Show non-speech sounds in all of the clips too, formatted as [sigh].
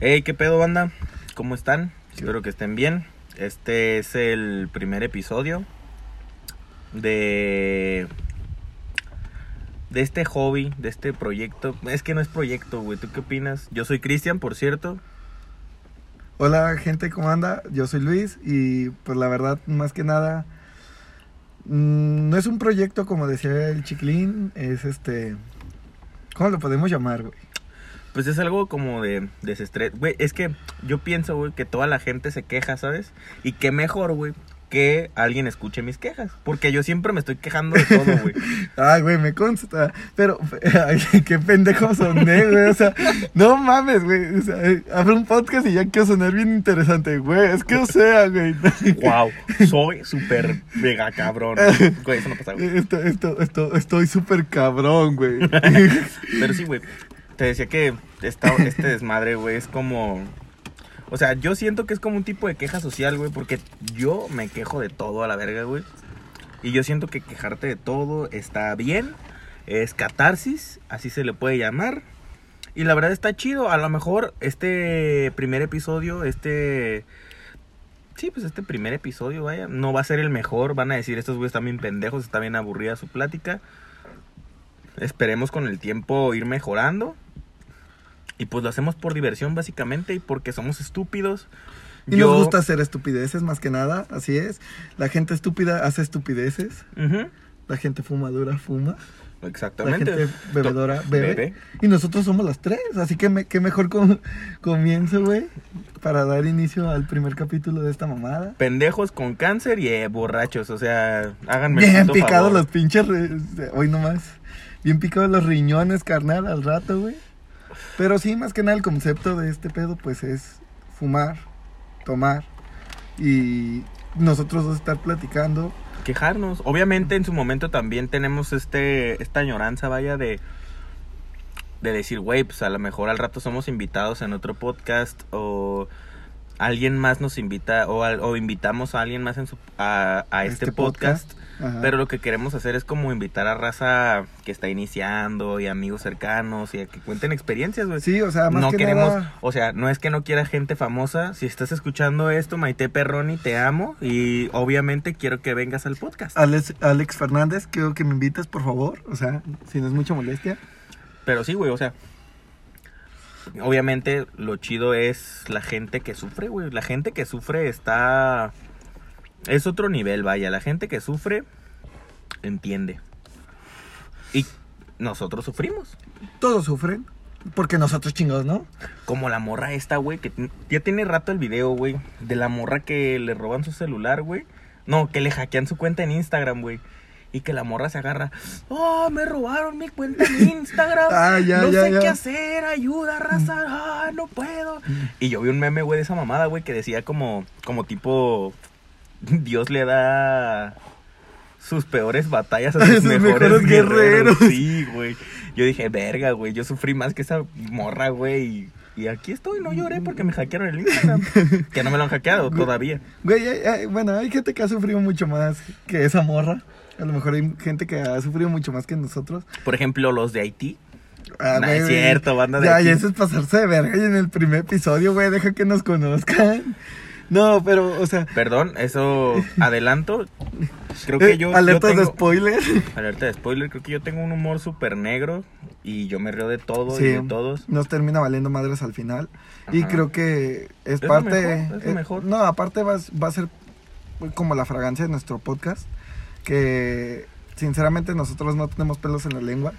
Hey, ¿qué pedo, banda? ¿Cómo están? Espero que estén bien. Este es el primer episodio de de este hobby, de este proyecto. Es que no es proyecto, güey. ¿Tú qué opinas? Yo soy Cristian, por cierto. Hola gente, ¿cómo anda? Yo soy Luis y pues la verdad, más que nada, mm, no es un proyecto como decía el chiquilín, es este... ¿Cómo lo podemos llamar, güey? Pues es algo como de desestrés. Güey, es que yo pienso, güey, que toda la gente se queja, ¿sabes? Y qué mejor, güey, que alguien escuche mis quejas. Porque yo siempre me estoy quejando de todo, güey. [laughs] Ay, güey, me consta. Pero, [laughs] ay, qué pendejo soné, güey. O sea, no mames, güey. O sea, abre un podcast y ya quiero sonar bien interesante, güey. Es que o sea, güey. [laughs] wow, soy súper mega cabrón. Güey, eso no pasa, güey. Esto, esto, esto, estoy súper cabrón, güey. Pero sí, güey. Te decía que esta, este desmadre, güey, es como... O sea, yo siento que es como un tipo de queja social, güey, porque yo me quejo de todo a la verga, güey. Y yo siento que quejarte de todo está bien. Es catarsis, así se le puede llamar. Y la verdad está chido. A lo mejor este primer episodio, este... Sí, pues este primer episodio, vaya, no va a ser el mejor. Van a decir, estos güeyes están bien pendejos, está bien aburrida su plática. Esperemos con el tiempo ir mejorando. Y pues lo hacemos por diversión básicamente y porque somos estúpidos. Y nos gusta hacer estupideces más que nada, así es. La gente estúpida hace estupideces. La gente fumadora fuma. La Exactamente. gente bebedora bebe. Bebe. Y nosotros somos las tres. Así que me, qué mejor com- comienzo, güey. Para dar inicio al primer capítulo de esta mamada. Pendejos con cáncer y eh, borrachos. O sea, háganme Bien picados los pinches. Hoy nomás. Bien picados los riñones, carnal, al rato, güey. Pero sí, más que nada, el concepto de este pedo, pues es fumar, tomar. Y nosotros dos estar platicando. Quejarnos. Obviamente en su momento también tenemos este esta añoranza, vaya, de de decir, güey, pues a lo mejor al rato somos invitados en otro podcast o alguien más nos invita o, o invitamos a alguien más en su, a, a este, Este podcast. podcast. Ajá. Pero lo que queremos hacer es como invitar a raza que está iniciando y amigos cercanos y a que cuenten experiencias, güey. Sí, o sea, más no que queremos, nada. o sea, no es que no quiera gente famosa. Si estás escuchando esto, Maite Perroni, te amo y obviamente quiero que vengas al podcast. Alex, Alex Fernández, quiero que me invites, por favor. O sea, si no es mucha molestia. Pero sí, güey, o sea, obviamente lo chido es la gente que sufre, güey. La gente que sufre está es otro nivel, vaya. La gente que sufre entiende. Y nosotros sufrimos. Todos sufren. Porque nosotros chingados, ¿no? Como la morra esta, güey, que ya tiene rato el video, güey, de la morra que le roban su celular, güey. No, que le hackean su cuenta en Instagram, güey. Y que la morra se agarra. Oh, me robaron mi cuenta en Instagram. [laughs] Ah, ya, no ya, sé ya. qué hacer, ayuda, raza. Ah, no puedo. Y yo vi un meme, güey, de esa mamada, güey, que decía como, como tipo, Dios le da sus peores batallas a [laughs] sus, sus mejores, mejores guerreros. guerreros. Sí, güey. Yo dije, verga, güey, yo sufrí más que esa morra, güey. Y, aquí estoy, no lloré porque me hackearon el Instagram. [laughs] que no me lo han hackeado todavía. Güey, hay- hay- bueno, hay gente que ha sufrido mucho más que esa morra. A lo mejor hay gente que ha sufrido mucho más que nosotros. Por ejemplo, los de Haití. Ah, No güey, es cierto, banda de Ya, y eso es pasarse de verga. Y en el primer episodio, güey, deja que nos conozcan. No, pero, o sea. Perdón, eso adelanto. Creo que eh, yo. yo alerta de tengo- spoiler. Alerta de spoiler, creo que yo tengo un humor súper negro y yo me río de todo Sí. y de todos. Nos termina valiendo madres al final. Y creo que es, Es lo parte. mejor, es lo eh, mejor. No, aparte va, va a ser como la fragancia de nuestro podcast. Que sinceramente nosotros no tenemos pelos en la lengua.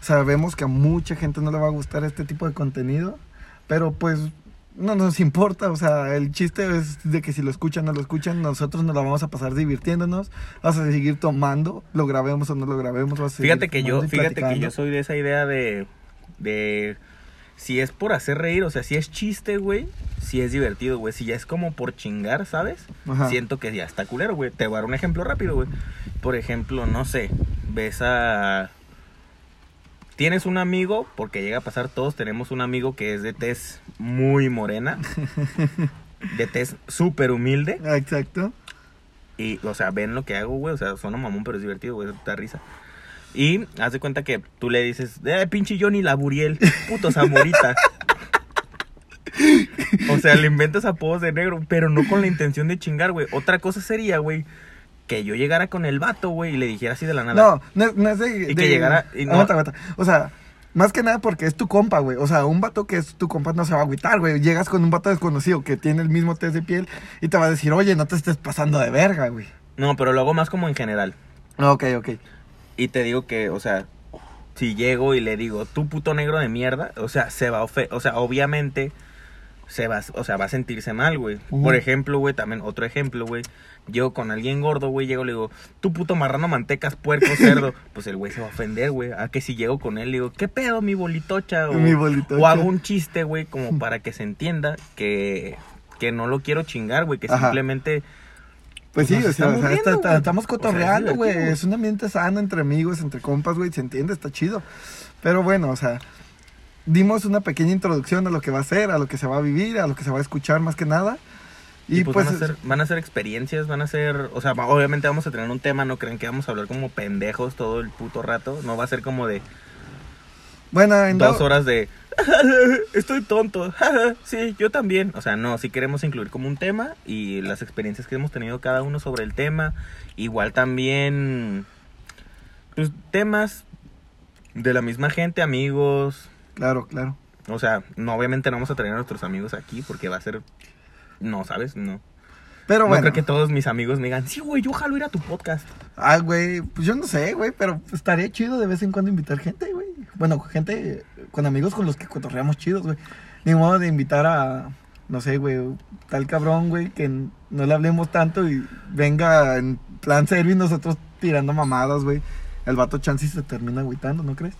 Sabemos que a mucha gente no le va a gustar este tipo de contenido. Pero pues no nos importa. O sea, el chiste es de que si lo escuchan o no lo escuchan, nosotros nos la vamos a pasar divirtiéndonos. Vamos a seguir tomando, lo grabemos o no lo grabemos. vamos a seguir Fíjate que yo, fíjate que yo soy de esa idea de, de si es por hacer reír, o sea, si es chiste, güey, si es divertido, güey, si ya es como por chingar, ¿sabes? Ajá. Siento que ya está culero, güey. Te voy a dar un ejemplo rápido, güey. Por ejemplo, no sé, ves a Tienes un amigo, porque llega a pasar todos, tenemos un amigo que es de tez muy morena, [laughs] de tez súper humilde, Ah, Exacto. y, o sea, ven lo que hago, güey. O sea, suena mamón, pero es divertido, güey. Da risa. Y haz de cuenta que tú le dices, eh, pinche Johnny la Buriel, puto Zamorita. [laughs] O sea, le inventas apodos de negro, pero no con la intención de chingar, güey. Otra cosa sería, güey, que yo llegara con el vato, güey, y le dijera así de la nada. No, no, es- no es de. Y que llegara y no- Aguanta, aguanta. O sea, más que nada porque es tu compa, güey. O sea, un vato que es tu compa no se va a agüitar, güey. Llegas con un vato desconocido que tiene el mismo test de piel y te va a decir, oye, no te estés pasando de verga, güey. No, pero lo hago más como en general. Ok, ok. Y te digo que, o sea, si llego y le digo, tú puto negro de mierda, o sea, se va a ofe- o sea, obviamente se va, o sea, va a sentirse mal, güey. Por ejemplo, güey, también otro ejemplo, güey. Yo con alguien gordo, güey, llego y le digo, tú puto marrano, mantecas, puerco, cerdo. [laughs] pues el güey se va a ofender, güey. A que si llego con él, le digo, ¿qué pedo, mi bolitocha? O, Mi bolitocha. o hago un chiste, güey, como [laughs] para que se entienda que, que no lo quiero chingar, güey, que Ajá. simplemente Pues sí, Nos o sea, estamos está- está- güey. O sea, cotorreando, es un ambiente sano entre amigos, entre compas, güey. Se entiende, está chido. Pero bueno, o sea, dimos una pequeña introducción a lo que va a ser, a lo que se va a vivir, a lo que se va a escuchar más que nada. Y, Y, pues, pues, van, a ser, van a ser experiencias, van a ser, o sea, obviamente vamos a tener un tema, no creen que vamos a hablar como pendejos todo el puto rato, no va a ser como de bueno, en dos horas de [laughs] estoy tonto, [laughs] sí, yo también, o sea, no, sí queremos incluir como un tema y las experiencias que hemos tenido cada uno sobre el tema, igual también, pues temas de la misma gente, amigos, Claro, claro. o sea, no, obviamente no vamos a traer a nuestros amigos aquí porque va a ser, no, ¿sabes? No. Pero No bueno. creo que todos mis amigos me digan, sí, güey, yo jalo ir a tu podcast. Ah, güey, pues yo no sé, güey, pero estaría chido de vez en cuando invitar gente, güey. Bueno, gente con amigos con los que cotorreamos chidos, güey. Ni modo de invitar a, no sé, güey, tal cabrón, güey, que no le hablemos tanto y venga en plan serio y nosotros tirando mamadas, güey. El vato chance y se termina agüitando, ¿no crees?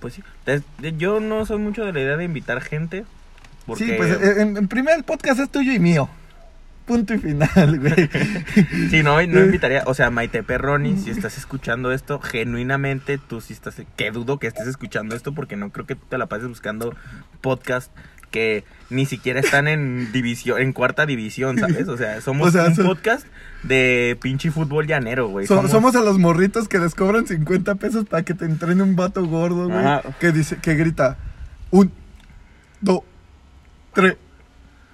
Pues sí. Yo no soy mucho de la idea de invitar gente. Porque... Sí, pues eh, en, en primer el podcast es tuyo y mío. Punto y final, güey. [laughs] Sí, no, no invitaría. O sea, Maite Perroni, si estás escuchando esto, genuinamente tú sí estás. Que dudo que estés escuchando esto porque no creo que te la pases buscando podcast que ni siquiera están en [laughs] división, en cuarta división, ¿sabes? O sea, somos [laughs] O sea, un so- podcast de pinche fútbol llanero, güey. So- somos... a los morritos que les cobran 50 pesos para que te entrene un vato gordo, güey. Ajá. Que dice, que grita, un, dos, tres,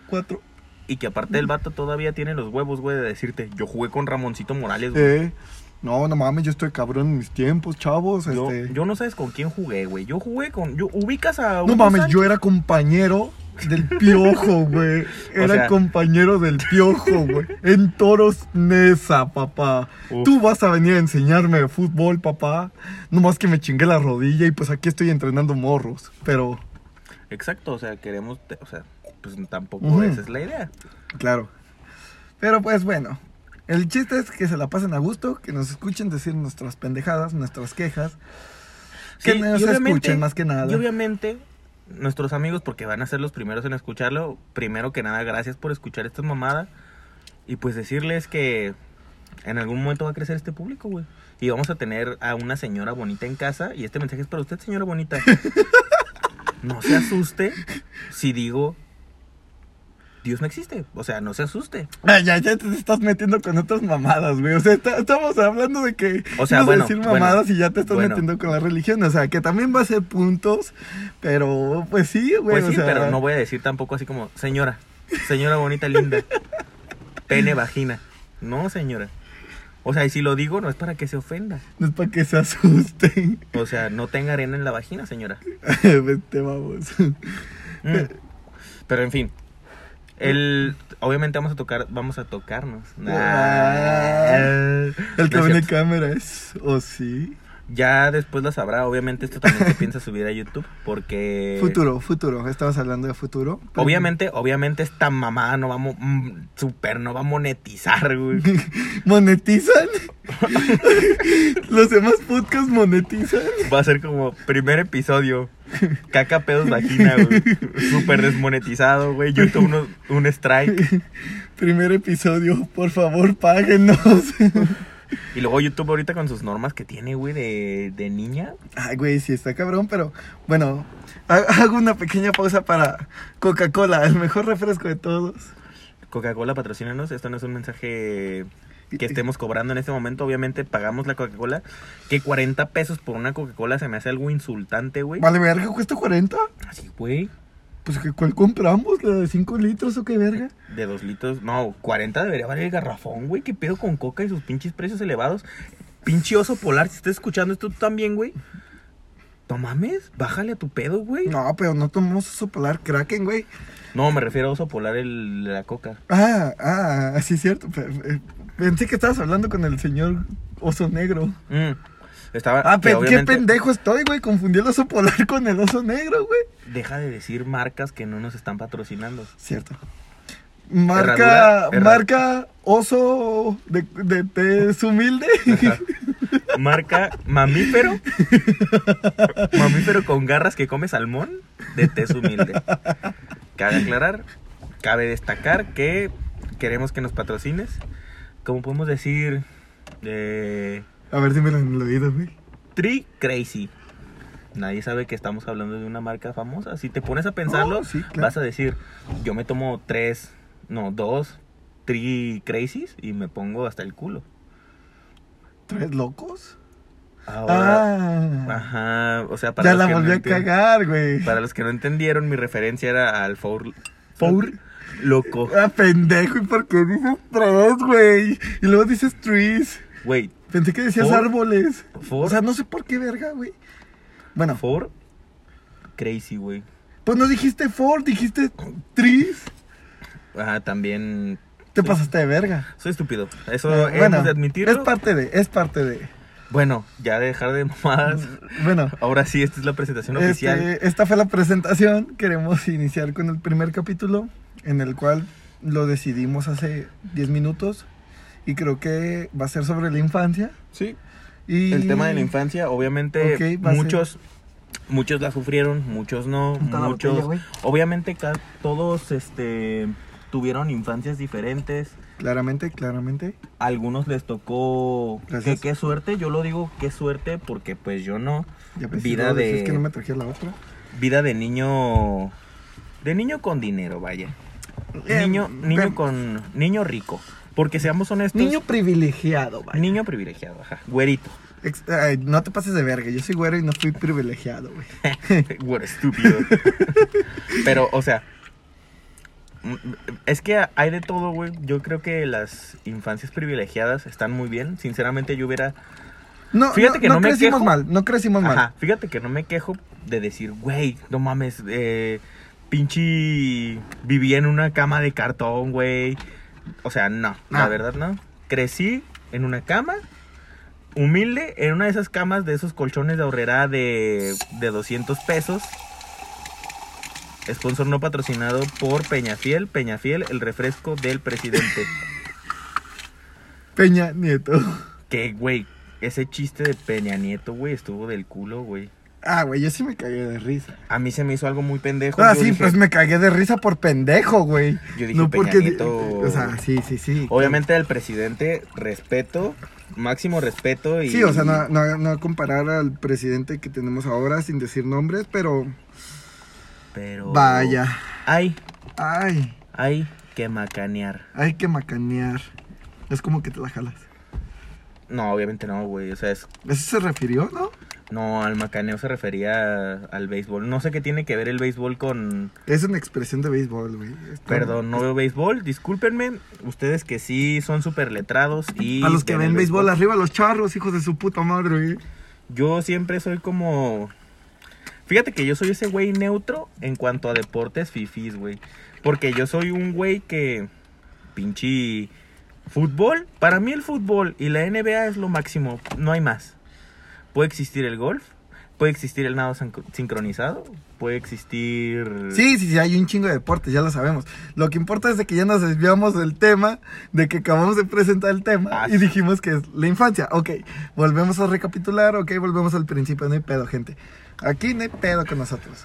cuatro. Y que aparte el vato todavía tiene los huevos, güey, de decirte, yo jugué con Ramoncito Morales, güey. Eh, no, no mames, yo estoy cabrón en mis tiempos, chavos. Yo, este. yo no sabes con quién jugué, güey. Yo jugué con. Yo, ubicas a. no mames, Sánchez? yo era compañero del piojo, [laughs] güey. Era sea- compañero del piojo, güey. En Toros Nesa, papá. Uf. Tú vas a venir a enseñarme de fútbol, papá. Nomás que me chingué la rodilla y pues aquí estoy entrenando morros. Pero, Exacto, o sea, queremos. te- O sea, pues tampoco Ujú. esa es la idea. claro. Pero pues bueno. El chiste es que se la pasen a gusto, que nos escuchen decir nuestras pendejadas, nuestras quejas. Que nos escuchen más que nada. Y obviamente, nuestros amigos, porque van a ser los primeros en escucharlo, primero que nada, gracias por escuchar esta mamada. Y pues decirles que en algún momento va a crecer este público, güey. Y vamos a tener a una señora bonita en casa. Y este mensaje es para usted, señora bonita. [laughs] no se asuste si digo. Dios no existe. O sea, no se asuste. Ah, ya, ya te estás metiendo con otras mamadas, güey. O sea, está- estamos hablando de que O sea, bueno, decir bueno, mamadas y ya te estás bueno. metiendo con la religión. O sea, que también va a ser puntos, pero pues sí, güey. Pues o sí, sea, pero no voy a decir tampoco así como, señora, señora bonita, linda, pene, vagina. No, señora. O sea, y si lo digo, no es para que se ofenda. no es para que se asusten. O sea, no tenga arena en la vagina, señora. [laughs] Vete, vamos. Mm. Pero en fin. El, obviamente vamos a tocar, vamos a tocarnos. Ah, El que No viene cámara es, o sí. Ya después lo sabrá. Obviamente esto también se piensa subir a YouTube porque... Futuro, futuro. Estabas hablando de futuro. Obviamente, obviamente esta mamá no va mo- mm, super, no va a monetizar, güey. [laughs] ¿Monetizan? [laughs] ¿Los demás podcasts monetizan? Va a ser como primer episodio. Caca pedos vagina, güey. Súper desmonetizado, güey. YouTube no- un strike. [laughs] Primer episodio, por favor, páguenos. Y luego YouTube ahorita con sus normas que tiene, güey, de, de niña. Ay, güey, sí está cabrón, pero bueno, ha- hago una pequeña pausa para Coca-Cola, el mejor refresco de todos. Coca-Cola, patrocínanos. Esto no es un mensaje que estemos cobrando en este momento. Obviamente pagamos la Coca-Cola. Que 40 pesos por una Coca-Cola se me hace algo insultante, güey. Vale, verga, cuesta 40. Así, güey. Pues, ¿qué- ¿cuál compramos? ¿La de 5 litros o qué verga? De dos litros, no, 40 debería valer el garrafón, güey. ¿Qué pedo con coca y sus pinches precios elevados? Pinche oso polar, si estás escuchando esto tú también, güey. No mames, bájale a tu pedo, güey. No. No, pero no tomamos oso polar Kraken, güey. me refiero a oso polar el, la coca. Ah, ah, sí, es cierto. eh, Pensé que estabas hablando con el señor oso negro. Mm, Estaba. Ah, pero qué pendejo estoy, güey. Confundí el oso polar [laughs] con el oso negro, güey. Deja de decir marcas que no nos están patrocinando. Cierto. Marca, Herradura, herra- marca oso de, de humilde. Ajá. [laughs] Marca mamífero. mamífero con garras que come salmón de tez humilde. Cabe aclarar, cabe destacar que queremos que nos patrocines. Como podemos decir, eh, A ver, dímelo en el oído, güey. Tree Crazy. Nadie sabe que estamos hablando de una marca famosa. Si te pones a pensarlo, Oh, sí, claro. vas a decir, yo me tomo tres, no, dos Tree Crazies y me pongo hasta el culo. ¿Tres locos? Ahora, ah. Ajá, o sea, para Ya los la que no volví a cagar, güey. Para los que no entendieron, mi referencia era al Four... Four. Loco. Ah, pendejo, ¿y por qué dices tres, güey? Y luego dices trees. Güey, Pensé que decías árboles. Four. O sea, no sé por qué verga, güey. Bueno, Four Crazy, güey. pues no dijiste four, dijiste trees. Ajá, también... Te pasaste de verga. Soy estúpido. Eso Eh, hemos de admitirlo. es parte de, es parte de. Bueno, ya de dejar de mamadas. Bueno, Ahora sí, esta es la presentación oficial. este, esta fue la presentación. Queremos iniciar con el primer capítulo, en el cual lo decidimos hace 10 minutos. Y creo que va a ser sobre la infancia. Sí. Y El tema de la infancia, obviamente, Ok, va a ser- muchos, muchos la sufrieron, muchos no, muchos, botella, obviamente ca- todos, este, tuvieron infancias diferentes. Claramente, claramente. Algunos les tocó, que Gracias. qué suerte, yo lo digo qué suerte porque pues yo no. Ya Vida de- decías que no me traje la otra. Vida de niño, de niño con dinero, vaya. Eh, niño, niño ven- con, niño rico. Porque seamos honestos. Niño privilegiado, vaya. niño privilegiado, ajá, güerito. Ex- ay, no te pases de verga. Yo soy güero y no fui privilegiado, güey. [laughs] Güero estúpido. [laughs] Pero, o sea, es que hay de todo, güey. Yo creo que las infancias privilegiadas están muy bien. Sinceramente, yo hubiera. No, Fíjate no, que no no me crecimos quejo. mal, no crecimos mal. Ajá, fíjate que no me quejo de decir, güey, no mames, eh, pinche. Vivía en una cama de cartón, güey. O sea, no, la Ah. verdad no. Crecí en una cama. Humilde, en una de esas camas de esos colchones de ahorrera de, de 200 pesos. Sponsor no patrocinado por Peñafiel. Peñafiel, el refresco del presidente. Peña Nieto. que, güey, ese chiste de Peña Nieto, güey, estuvo del culo, güey. Ah, güey, yo sí me cagué de risa. A mí se me hizo algo muy pendejo. Ah, sí, dije- pues me cagué de risa por pendejo, güey. Yo dije, no Peña porque. Nieto- O sea, sí, sí, sí. Obviamente el presidente, respeto, máximo respeto y... Sí, o sea, no, no, no comparar al presidente que tenemos ahora sin decir nombres, pero. Pero... Vaya. Hay, Ay, hay que macanear. hay que macanear. Es como que te la jalas. No, obviamente no, güey. O sea, es... ¿Eso se refirió, no? No, al macaneo se refería al béisbol. No sé qué tiene que ver el béisbol con... Es una expresión de béisbol, güey. Perdón, no veo béisbol. Discúlpenme. Ustedes que sí son súper letrados y... A los que ven béisbol, arriba los charros, hijos de su puta madre, güey. Yo siempre soy como. Fíjate que yo soy ese güey neutro en cuanto a deportes fifís, güey. Porque yo soy un güey que. Pinche. Fútbol. Para mí el fútbol y la NBA es lo máximo. No hay más. Puede existir el golf. Puede existir el nado sin- sincronizado. Puede existir. Sí, sí, sí, hay un chingo de deportes, ya lo sabemos. Lo que importa es de que ya nos desviamos del tema, de que acabamos de presentar el tema Ah, y dijimos que es la infancia. Ok, volvemos a recapitular, ok, volvemos al principio, no hay pedo, gente. Aquí no hay pedo con nosotros.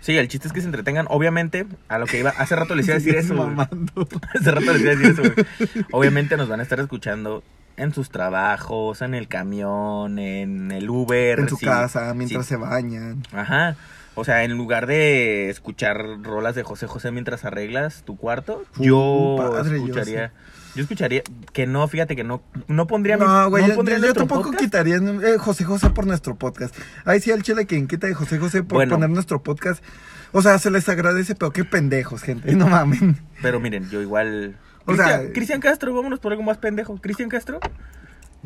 Sí, el chiste es que se entretengan. Obviamente, a lo que iba. Hace rato les iba a [laughs] decir eso. Mamando. [laughs] Hace rato les iba a decir eso, güey. Obviamente nos van a estar escuchando en sus trabajos, en el camión, en el Uber. En su sí, casa, mientras sí. se bañan. Ajá. O sea, en lugar de escuchar rolas de José José mientras arreglas tu cuarto, Uh, yo padre, yo escucharía. Yo, escucharía que no, fíjate que no, no pondría mi- No, güey, yo, pondría yo- tampoco podcast. quitaría eh, José José por nuestro podcast. Ahí sí, el chile quien quita de José José por Bueno. poner nuestro podcast. O sea, se les agradece, pero qué pendejos, gente. [laughs] No mamen. Pero miren, yo igual. O sea- Cristian, Cristian Castro, vámonos por algo más pendejo. Cristian Castro.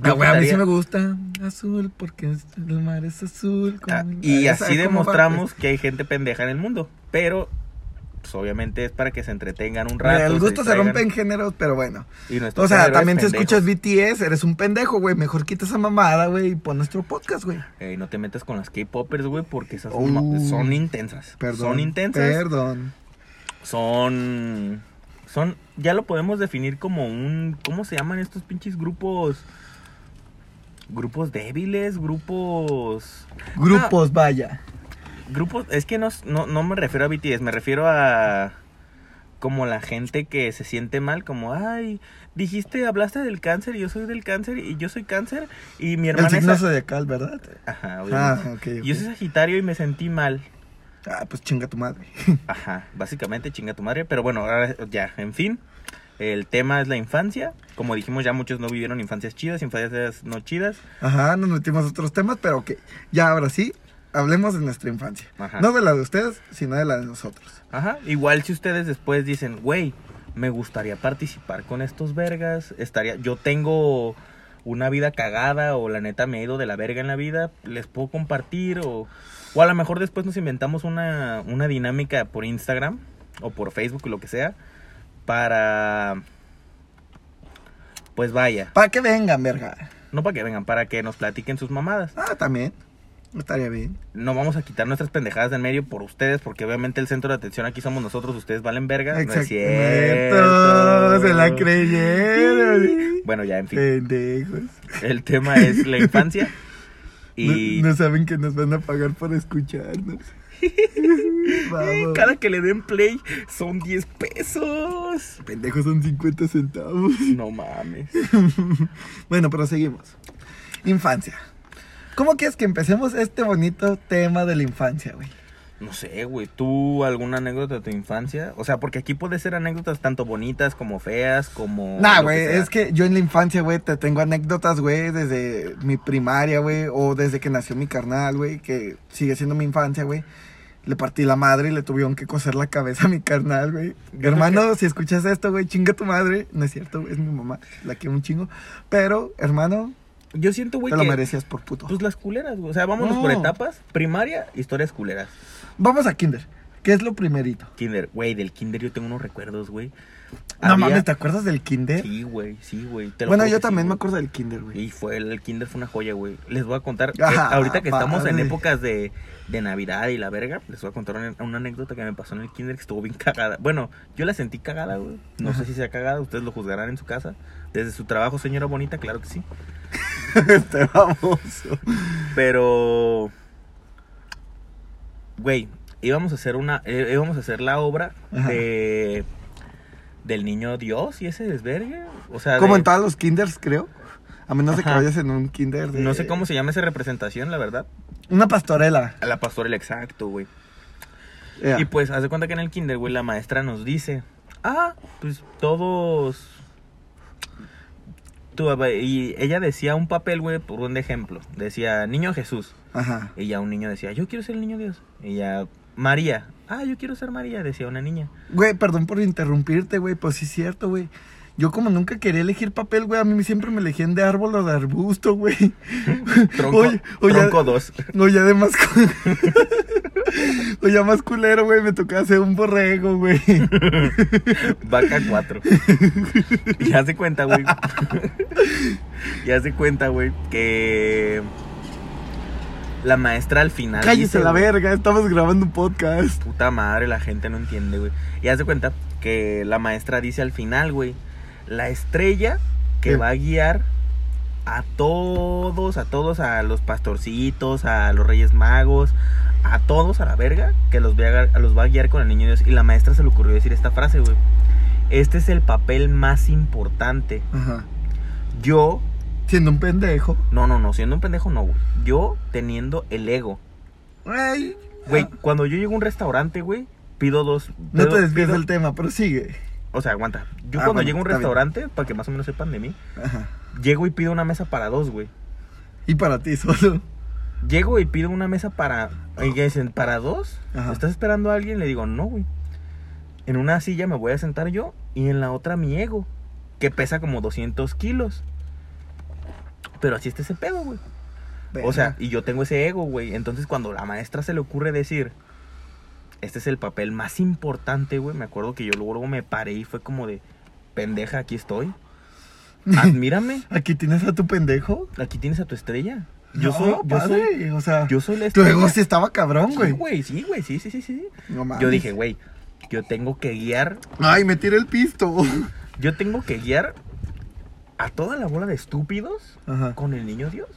Ah, güey, a mí sí me gusta azul porque el mar es azul. Ah, y así ¿cómo va? demostramos que hay gente pendeja en el mundo. Pero, pues obviamente es para que se entretengan un Mira, rato. el gusto se distraigan. rompe en géneros, pero bueno. Y O sea, también si escuchas BTS, eres un pendejo, güey. Mejor quita esa mamada, güey, y pon nuestro podcast, güey. Ey, no te metas con las K-popers, güey, porque esas Uh. ma- son intensas. Perdón. Son intensas. Perdón. Son. Son. Ya lo podemos definir como un. ¿Cómo se llaman estos pinches grupos? Grupos débiles, grupos. Grupos, vaya. Grupos. Es que no, no, no me refiero a BTS, me refiero a. Como la gente que se siente mal, como, ay, dijiste, hablaste del cáncer y yo soy del cáncer y yo soy cáncer y mi El hermana signo es. zodiacal, ¿verdad? Ajá, Ah, obviamente. ok. ok. Yo soy Sagitario y me sentí mal. Ah, pues chinga tu madre. Ajá, básicamente chinga tu madre. Pero bueno, ahora ya, en fin. El tema es la infancia. Como dijimos, ya muchos no vivieron infancias chidas, infancias no chidas. Ajá, nos metimos a otros temas, pero ok. Ya ahora sí, hablemos de nuestra infancia. Ajá. No de la de ustedes, sino de la de nosotros. Ajá, igual si ustedes después dicen, güey, me gustaría participar con estos vergas, estaría, yo tengo una vida cagada o la neta me he ido de la verga en la vida, les puedo compartir o, o a lo mejor después nos inventamos una, una dinámica por Instagram o por Facebook o lo que sea para, pues vaya, Para que vengan, verga. no para que vengan, para que nos platiquen sus mamadas. Ah, también. Estaría bien. No vamos a quitar nuestras pendejadas de en medio por ustedes, porque obviamente el centro de atención aquí somos nosotros, ustedes valen verga. No es Exacto. cierto. Se la creyeron. Bueno, ya, en fin. Pendejos. El tema es la infancia. [laughs] Y No, no saben que nos van a pagar por escucharnos. [laughs] Vamos. cada que le den play son 10 pesos. Pendejos son 50 centavos. No mames. [laughs] Bueno, pero seguimos. Infancia. ¿Cómo quieres que empecemos este bonito tema de la infancia, güey? No sé, güey. ¿Tú alguna anécdota de tu infancia? O sea, porque aquí puede ser anécdotas tanto bonitas como feas, como. Nah, güey, es que yo en la infancia, güey, te tengo anécdotas, güey, desde mi primaria, güey, o desde que nació mi carnal, güey, que sigue siendo mi infancia, güey. Le partí la madre y le tuvieron que coser la cabeza a mi carnal, güey. Hermano, [laughs] si escuchas esto, güey, chinga tu madre. No es cierto, güey, es mi mamá, la quiero un chingo. Pero, hermano, Yo siento, güey, te lo que. merecías por puto. Pues las culeras, güey. O sea, vámonos No. por etapas. Primaria, historias culeras. Vamos a Kinder, ¿qué es lo primerito? Kinder, güey, del Kinder yo tengo unos recuerdos, güey. No Había- mames, ¿te acuerdas del Kinder? Sí, güey, sí, güey. bueno, yo sí, también me acuerdo del Kinder, güey. Y fue el, el Kinder fue una joya, güey. Les voy a contar, que Ah, ahorita que estamos en épocas de, de Navidad y la verga, les voy a contar una, una anécdota que me pasó en el Kinder que estuvo bien cagada. Bueno, yo la sentí cagada, güey. No Ajá. sé si sea cagada, ustedes lo juzgarán en su casa. Desde su trabajo, señora bonita, claro que sí. [laughs] este baboso. Pero, güey, íbamos a hacer una, eh, íbamos a hacer la obra Ajá. de del niño Dios y ese desvergue. O sea, Como de- en todos los Kinders, creo. A menos de que vayas en un Kinder de... no sé cómo se llama esa representación, la verdad. Una pastorela. A la pastorela, exacto, güey. Y pues, haz de cuenta que en el kinder, güey, la maestra nos dice, ah, pues todos... Tú, y ella decía un papel, güey, por un ejemplo. Decía, niño Jesús. Ajá. Y ya un niño decía, yo quiero ser el niño Dios. Y ya, María. Ah, yo quiero ser María, decía una niña. Güey, perdón por interrumpirte, güey. Pues sí es cierto, güey. Yo como nunca quería elegir papel, güey, a mí siempre me elegían de árbol o de arbusto, güey. [laughs] Tronco, Oye, oye. tronco 2. O ya de más... cu- [laughs] o ya más culero, güey, me tocaba hacer un borrego, güey. [laughs] Vaca 4. y haz de cuenta, güey. y haz de cuenta, güey, que la maestra al final. Cállese dice, la verga, estamos grabando un podcast. Puta madre, la gente no entiende, güey. Y haz de cuenta que la maestra dice al final, güey, la estrella que ¿Qué? va a guiar a todos, a todos, a los pastorcitos, a los reyes magos, a todos a la verga, que los va a, los va a guiar con el niño Dios. Y la maestra se le ocurrió decir esta frase, güey. Este es el papel más importante. Ajá. Yo, Siendo un pendejo. no, no, no, siendo un pendejo, no, güey. Yo teniendo el ego. Ay. Güey, ah, cuando yo llego a un restaurante, güey, pido dos. No te desvíes del tema, pero sigue. O sea, aguanta. Yo Ah, cuando bueno, llego a un bien. restaurante, para que más o menos sepan de mí, Ajá. llego y pido una mesa para dos, güey. Y para ti solo. Llego y pido una mesa para. Y que dicen, ¿para dos? Ajá. ¿Estás esperando a alguien? Le digo, no, güey. En una silla me voy a sentar yo y en la otra mi ego, que pesa como 200 kilos. Pero así está ese pedo, güey. O sea, y yo tengo ese ego, güey. Entonces, cuando la maestra se le ocurre decir, este es el papel más importante, güey. Me acuerdo que yo luego, me paré y fue como de, pendeja, aquí estoy. [laughs] Admírame. Aquí tienes a tu pendejo. Aquí tienes a tu estrella. Yo No, soy, yo soy, o sea, yo soy la tu estrella. ego sí estaba cabrón, Sí, güey. güey, sí, güey, sí, sí, sí, sí, sí. No mames. Yo dije, güey, yo tengo que guiar, Ay, me tiré el pisto. yo tengo que guiar a toda la bola de estúpidos Ajá. con el niño Dios.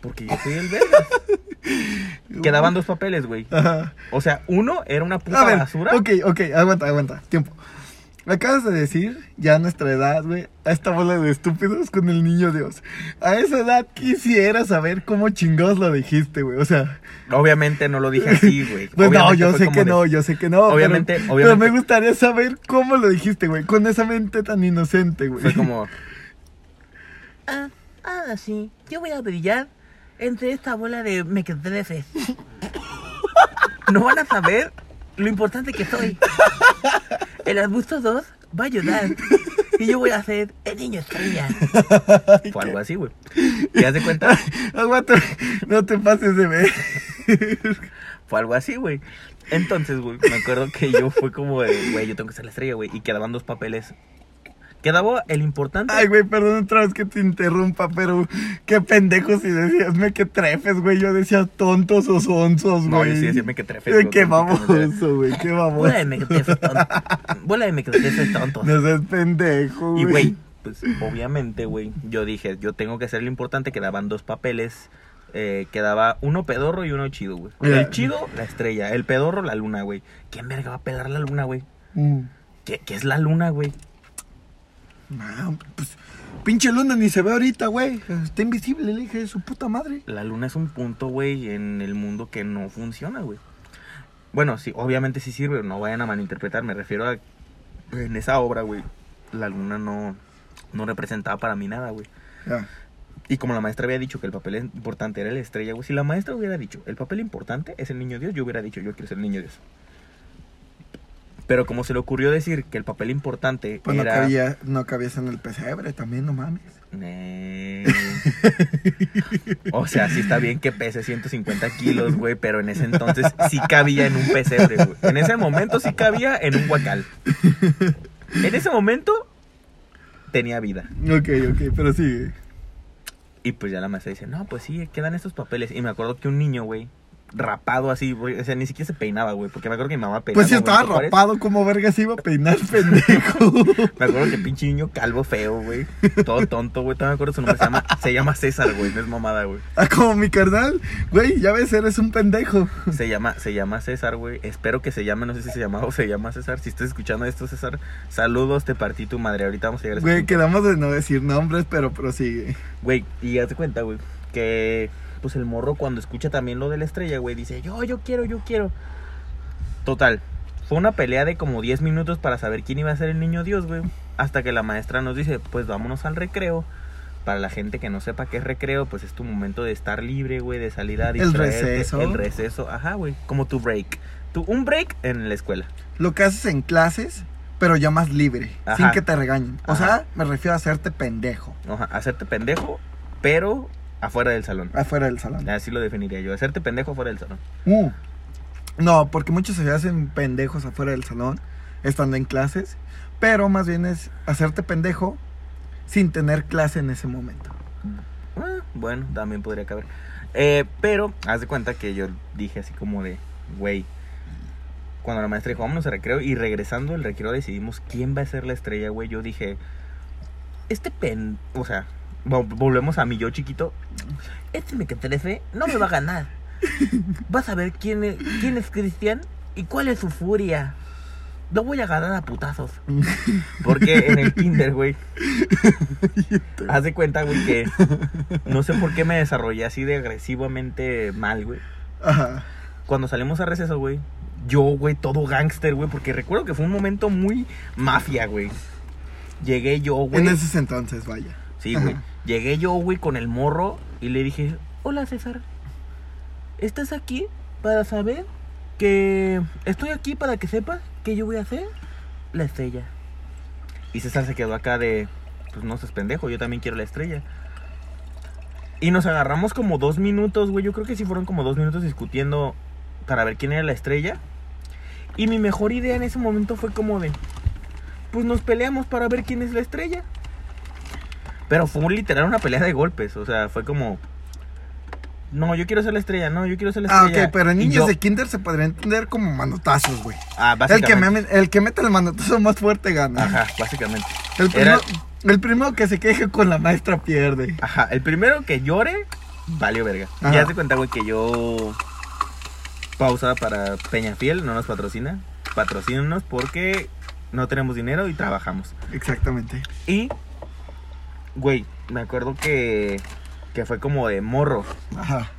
Porque yo soy el vergas. [laughs] Quedaban dos papeles, güey. Ajá. O sea, uno era una puta ver, basura. ok, ok, aguanta, aguanta, tiempo. Me acabas de decir, ya a nuestra edad, güey, a esta bola de estúpidos con el niño Dios. A esa edad quisiera saber cómo chingados lo dijiste, güey. O sea, Obviamente no lo dije así, [laughs] güey. pues no, Obviamente yo sé que de- no, yo sé que no. pero- Obviamente- pero, obviamente- me gustaría saber cómo lo dijiste, güey, con esa mente tan inocente, güey. Fue como, [laughs] Ah, ah, sí. Yo voy a brillar entre esta bola de mequetrefes. no van a saber. Lo importante que soy. El arbusto 2 va a ayudar. Y yo voy a ser el niño estrella. Fue algo así, güey. ¿Te das de cuenta? Aguanta, no te pases de ver. Fue algo así, güey. Entonces, güey, me acuerdo que yo fue como de, güey, yo tengo que ser la estrella, güey. Y quedaban dos papeles. Quedaba el importante. Ay, güey, perdón otra vez que te interrumpa, pero qué pendejo si decías me que trefes, güey. Yo decía tontos o sonsos, No, güey. yo sí decía mequetrefes, Ay, güey, Qué no sé. baboso, güey, qué Bola de baboso. mequetrefes tontos. Bola de mequetrefes tontos. No seas pendejo, güey. Y, güey, pues obviamente, güey, yo dije, yo tengo que ser lo importante. Quedaban dos papeles. Eh, quedaba uno pedorro y uno chido, güey. El chido, la estrella. El pedorro, la luna, güey. ¿Quién verga va a pelar la luna, güey? Mm. ¿Qué, qué es la luna, güey? No, pues, pinche luna ni se ve ahorita, güey. Está invisible, le dije, de su puta madre. La luna es un punto, güey, en el mundo que no funciona, güey. Bueno, sí, obviamente sí sirve, no vayan a malinterpretar, me refiero a... En esa obra, güey, la luna no, no representaba para mí nada, güey. Y como la maestra había dicho que el papel importante era la estrella, güey, si la maestra hubiera dicho, el papel importante es el niño Dios, yo hubiera dicho, yo quiero ser el niño Dios. Pero como se le ocurrió decir que el papel importante Pues no, era... cabía, no cabías en el pesebre también, no mames. Eh. O sea, sí está bien que pese 150 kilos, güey, pero en ese entonces sí cabía en un pesebre, güey. En ese momento sí cabía en un guacal. En ese momento tenía vida. Ok, ok, pero sí. Y pues ya la maestra dice, no, pues sí, quedan estos papeles. Y me acuerdo que un niño, güey, rapado así, güey, o sea, ni siquiera se peinaba, güey, porque me acuerdo que mi mamá peinaba. Pues güey, estaba rapado, como verga se iba a peinar, [laughs] pendejo. Me acuerdo que pinche niño calvo feo, güey. Todo tonto, güey. Todavía me acuerdo su nombre. Se llama, se llama César, güey. No es mamada, güey. ah, como mi carnal. Güey, ya ves, eres un pendejo. Se llama, se llama César, güey. Espero que se llame, no sé si se llama o se llama César. Si estás escuchando esto, César, saludos, te partí tu madre. Ahorita vamos a llegar a ese Güey, punto. quedamos de no decir nombres, pero prosigue. Güey, y hazte cuenta, güey, que pues el morro cuando escucha también lo de la estrella, güey, dice, yo, yo quiero, yo quiero. Total, fue una pelea de como 10 minutos para saber quién iba a ser el niño Dios, güey. Hasta que la maestra nos dice, pues vámonos al recreo. Para la gente que no sepa qué es recreo, pues es tu momento de estar libre, güey, de salir a El receso. El receso, ajá, güey, como tu break. Tu, un break en la escuela. Lo que haces en clases, pero ya más libre, Ajá. sin que te regañen. O Ajá. sea, me refiero a hacerte pendejo Ajá, hacerte pendejo, pero afuera del salón. afuera del salón. Así lo definiría yo, hacerte pendejo afuera del salón. Uh. No, porque muchos se hacen pendejos afuera del salón, estando en clases, pero más bien es hacerte pendejo sin tener clase en ese momento. Ah, bueno, también podría caber. Eh, pero, haz de cuenta que yo dije así como de, güey, cuando la maestra dijo, vámonos a recreo, y regresando al recreo decidimos quién va a ser la estrella, güey, yo dije, este pen, o sea, volvemos a mi yo chiquito, Este mequetrefe no me va a ganar. Vas a ver quién es, quién es Cristian y cuál es su furia. Lo voy a ganar a putazos. porque en el kinder, güey, haz de cuenta, güey, que no sé por qué me desarrollé así de agresivamente mal, güey. Ajá. cuando salimos a receso, güey, yo, güey, todo gángster, güey, porque recuerdo que fue un momento muy mafia, güey. Llegué yo, güey. En ese entonces, vaya. Sí, güey. Ajá. Llegué yo, güey, con el morro y le dije, Hola César. estás aquí para saber que estoy aquí para que sepas que yo voy a hacer la estrella. Y César se quedó acá de, pues no seas pendejo, yo también quiero la estrella. Y nos agarramos como dos minutos, güey. Yo creo que sí fueron como dos minutos discutiendo para ver quién era la estrella. Y mi mejor idea en ese momento fue como de, pues nos peleamos para ver quién es la estrella. Pero fue un, literal una pelea de golpes, o sea, fue como, no, yo quiero ser la estrella, no, yo quiero ser la Ah, estrella. ok, pero en niños yo- de kinder se podría entender como manotazos, güey. Ah, El que, básicamente. me, el que mete el manotazo más fuerte gana. Ajá, básicamente. El, Era- primero, el primero que se queje con la maestra pierde. Ajá, el primero que llore, valió verga. Ajá. Ya se cuenta, güey, que yo. Pausa para Peñafiel, no nos patrocina. Patrocínanos porque no tenemos dinero y trabajamos. Exactamente. Y, güey, me acuerdo que. Que fue como de morro. Ajá.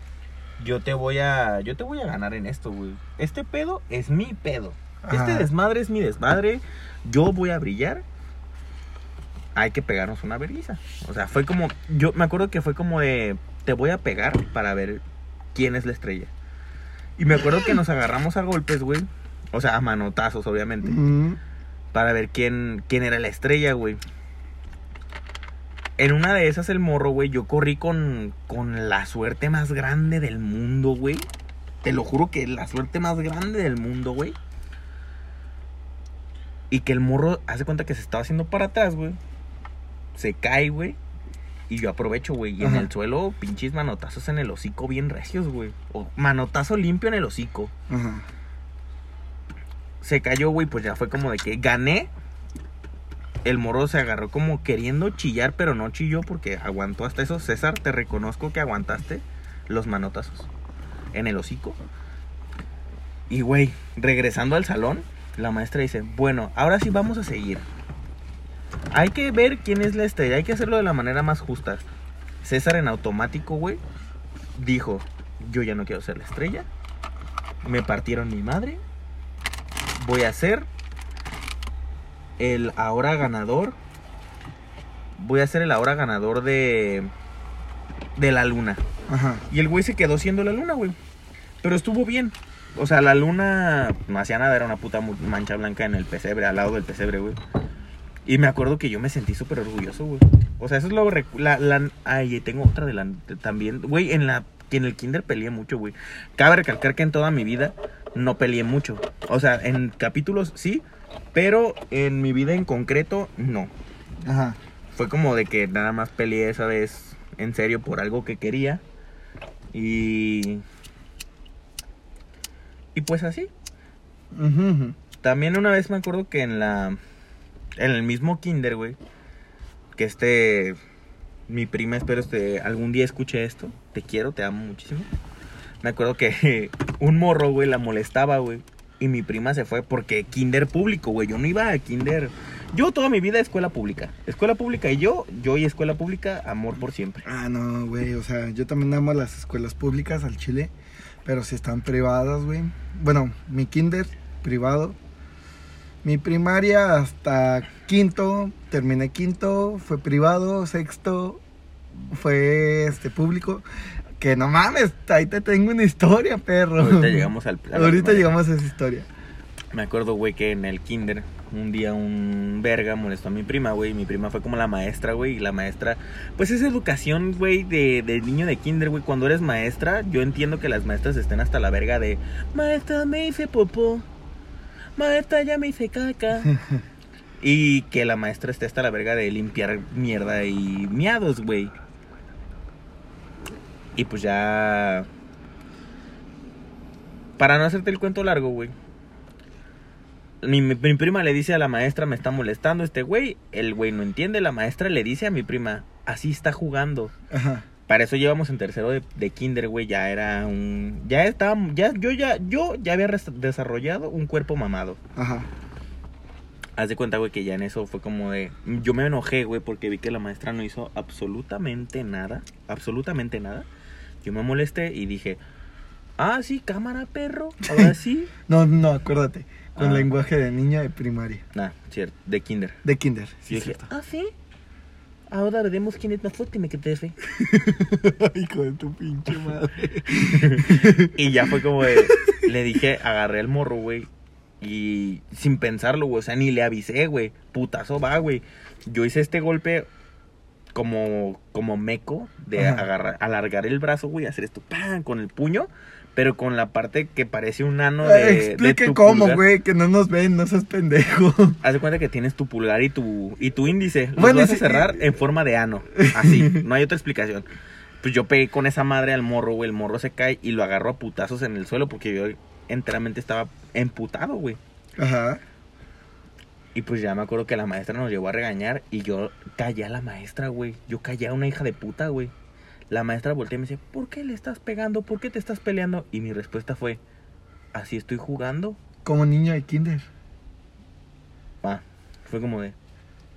Yo te voy a. Yo te voy a ganar en esto, güey. Este pedo es mi pedo. Este desmadre es mi desmadre. Yo voy a brillar. Hay que pegarnos una vergüenza. O sea, fue como. Yo me acuerdo que fue como de. Te voy a pegar para ver quién es la estrella. Y me acuerdo que nos agarramos a golpes, güey. O sea, a manotazos, obviamente. Para ver quién, quién era la estrella, güey. En una de esas, el morro, güey, yo corrí con, con la suerte más grande del mundo, güey. Te lo juro que la suerte más grande del mundo, güey. Y que el morro hace cuenta que se estaba haciendo para atrás, güey. Se cae, güey. Y yo aprovecho, güey. Y en el suelo, pinches manotazos en el hocico bien recios, güey. O manotazo limpio en el hocico Ajá. se cayó, güey, pues ya fue como de que gané. El morro se agarró como queriendo chillar, pero no chilló porque aguantó hasta eso. César, te reconozco que aguantaste los manotazos en el hocico. Y, güey, regresando al salón, la maestra dice, bueno, ahora sí vamos a seguir. Hay que ver quién es la estrella, hay que hacerlo de la manera más justa. César en automático, güey, dijo, yo ya no quiero ser la estrella. Me partieron mi madre voy a ser el ahora ganador. Voy a ser el ahora ganador de de la luna. Ajá. Y el güey se quedó siendo la luna, güey. Pero estuvo bien. O sea, la luna no hacía nada, era una puta mancha blanca en el pesebre, al lado del pesebre, güey. Y me acuerdo que yo me sentí súper orgulloso, güey. O sea, eso es lo... recu- La, la, ay, tengo otra de la... También, güey, en la... Que en el kinder peleé mucho, güey. Cabe recalcar que en toda mi vida no peleé mucho. O sea, en capítulos sí, pero en mi vida en concreto no. Ajá. Fue como de que nada más peleé esa vez en serio por algo que quería. Y... Y pues así. Ujú. También una vez me acuerdo que en la... En el mismo kinder, güey. Que este... Mi prima, espero este, algún día escuche esto. Te quiero, te amo muchísimo. Me acuerdo que [laughs] un morro, güey, la molestaba, güey. Y mi prima se fue porque kinder público, güey. Yo no iba a kinder... Yo toda mi vida escuela pública. Escuela pública y yo, yo y escuela pública, amor por siempre. Ah, no, güey. O sea, yo también amo las escuelas públicas al Chile. Pero si están privadas, güey. Bueno, mi kinder privado. Mi primaria hasta quinto. Terminé quinto. Fue privado. Sexto. Fue este público. Que no mames, ahí te tengo una historia, perro. Ahorita llegamos al... a la Ahorita llegamos a esa historia. Me acuerdo, güey, que en el kinder, un día un verga molestó a mi prima, güey. y Mi prima fue como la maestra, güey. Y la maestra, pues es educación, güey, de, de niño de kinder, güey. Cuando eres maestra, yo entiendo que las maestras estén hasta la verga de, maestra, me hice popó. Maestra, ya me hice caca. [laughs] y que la maestra esté hasta la verga de limpiar mierda y miados, güey. Y pues ya... Para no hacerte el cuento largo, güey. Mi, mi- mi prima le dice a la maestra, me está molestando este güey. El güey no entiende. La maestra le dice a mi prima, así está jugando. Ajá. Para eso llevamos en tercero de, de kinder, güey. Ya era un... Ya estaba... Ya, yo ya, yo ya había desarrollado un cuerpo mamado. Ajá. Haz de cuenta, güey, que ya en eso fue como de... Yo me enojé, güey, porque vi que la maestra no hizo absolutamente nada. Absolutamente nada. Yo me molesté y dije... Ah, sí, cámara, perro. [laughs] Ahora sí. No, no, acuérdate. Con Ah. lenguaje de niña de primaria. nah, cierto. De kinder. De kinder. Sí, dije, cierto. ah, sí. Ahora veremos quién es más fuerte, mequetrefe. [laughs] Hijo de tu pinche madre. [laughs] Y ya fue como de, le dije, agarré el morro, güey. Y sin pensarlo, güey, o sea, ni le avisé, güey. Putazo va, güey. Yo hice este golpe como, como meco de agarrar, alargar el brazo, güey, hacer esto, ¡pam! con el puño, pero con la parte que parece un ano de, de Explique tu cómo, güey, que no nos ven, no seas pendejo. Haz de cuenta que tienes tu pulgar y tu, y tu índice. Los Bueno, vas a sí, cerrar en forma de ano. Así, no hay otra explicación. Pues yo pegué con esa madre al morro, güey. El morro se cae y lo agarro a putazos en el suelo porque yo enteramente estaba emputado, güey. Ajá. Y pues ya me acuerdo que la maestra nos llevó a regañar y yo callé a la maestra, güey. Yo callé a una hija de puta, güey. La maestra volteó y me decía, ¿por qué le estás pegando? ¿Por qué te estás peleando? Y mi respuesta fue, así estoy jugando. Como niño de kinder. Ah, fue como de,